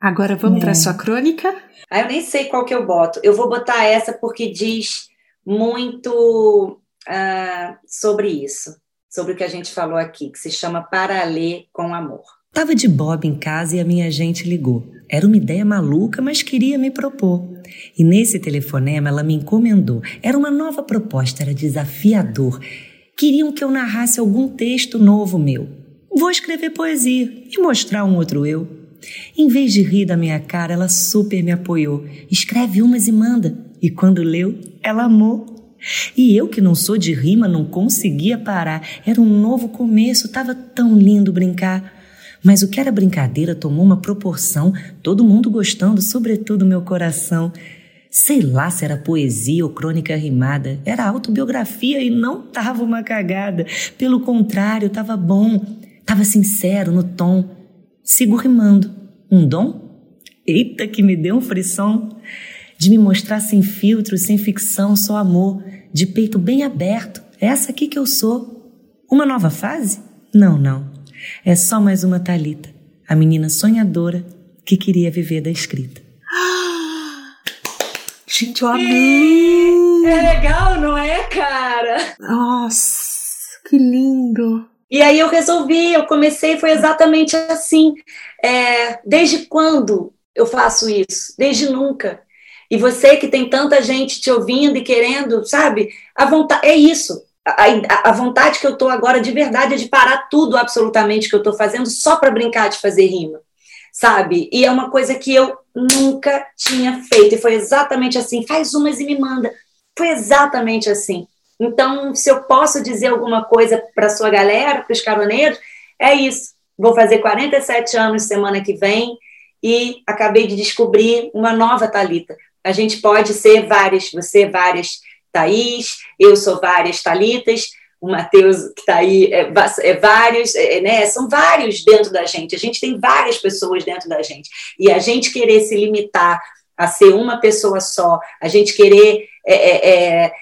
Agora vamos é. para sua crônica? Ah, eu nem sei qual que eu boto. Eu vou botar essa porque diz muito uh, sobre isso, sobre o que a gente falou aqui, que se chama Para Ler com Amor. Tava de Bob em casa e a minha gente ligou. Era uma ideia maluca, mas queria me propor. E nesse telefonema ela me encomendou. Era uma nova proposta, era desafiador. Queriam que eu narrasse algum texto novo meu. Vou escrever poesia e mostrar um outro eu. Em vez de rir da minha cara, ela super me apoiou. Escreve umas e manda. E quando leu, ela amou. E eu, que não sou de rima, não conseguia parar. Era um novo começo, tava tão lindo brincar. Mas o que era brincadeira tomou uma proporção, todo mundo gostando, sobretudo meu coração. Sei lá se era poesia ou crônica rimada, era autobiografia e não tava uma cagada. Pelo contrário, tava bom, tava sincero no tom. Sigo rimando. Um dom? Eita, que me deu um frisson. De me mostrar sem filtro, sem ficção, só amor, de peito bem aberto. É essa aqui que eu sou. Uma nova fase? Não, não. É só mais uma Talita, a menina sonhadora que queria viver da escrita. Gente, eu amei! É legal, não é, cara? Nossa, que lindo! E aí eu resolvi, eu comecei, foi exatamente assim. É, desde quando eu faço isso? Desde nunca. E você que tem tanta gente te ouvindo e querendo, sabe? A vontade é isso a, a, vontade que eu estou agora de verdade é de parar tudo absolutamente que eu estou fazendo só para brincar de fazer rima, sabe? E é uma coisa que eu nunca tinha feito. E foi exatamente assim: faz umas e me manda. Foi exatamente assim. Então, se eu posso dizer alguma coisa para sua galera, para os caroneiros, é isso. Vou fazer 47 anos semana que vem e acabei de descobrir uma nova Talita. A gente pode ser várias, você várias Thaís, eu sou várias Talitas, o Matheus que está aí é, é vários, é, né? São vários dentro da gente. A gente tem várias pessoas dentro da gente. E a gente querer se limitar a ser uma pessoa só, a gente querer é, é, é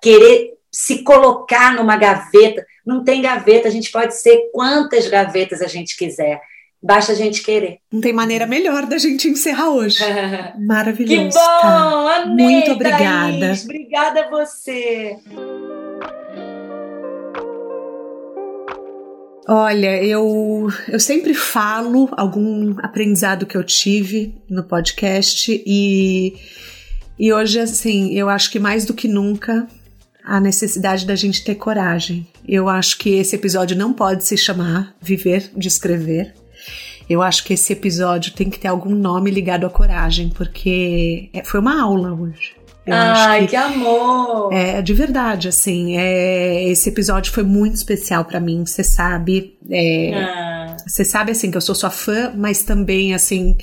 querer se colocar numa gaveta, não tem gaveta, a gente pode ser quantas gavetas a gente quiser. Basta a gente querer. Não tem maneira melhor da gente encerrar hoje. Maravilhoso. Que bom! Amei, Muito obrigada. Thaís. Obrigada a você. Olha, eu, eu sempre falo algum aprendizado que eu tive no podcast e, e hoje, assim, eu acho que mais do que nunca a necessidade da gente ter coragem. Eu acho que esse episódio não pode se chamar Viver de Escrever. Eu acho que esse episódio tem que ter algum nome ligado à coragem, porque é, foi uma aula hoje. Eu Ai, que, que, amor! É, de verdade, assim, é, esse episódio foi muito especial para mim, você sabe. Você é, ah. sabe, assim, que eu sou sua fã, mas também, assim,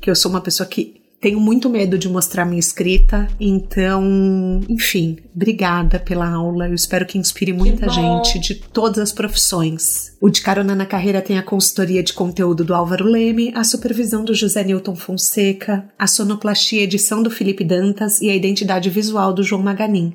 que eu sou uma pessoa que tenho muito medo de mostrar minha escrita, então, enfim, obrigada pela aula. Eu espero que inspire muita que gente de todas as profissões. O De Carona na Carreira tem a consultoria de conteúdo do Álvaro Leme, a supervisão do José Newton Fonseca, a sonoplastia edição do Felipe Dantas e a identidade visual do João Maganin.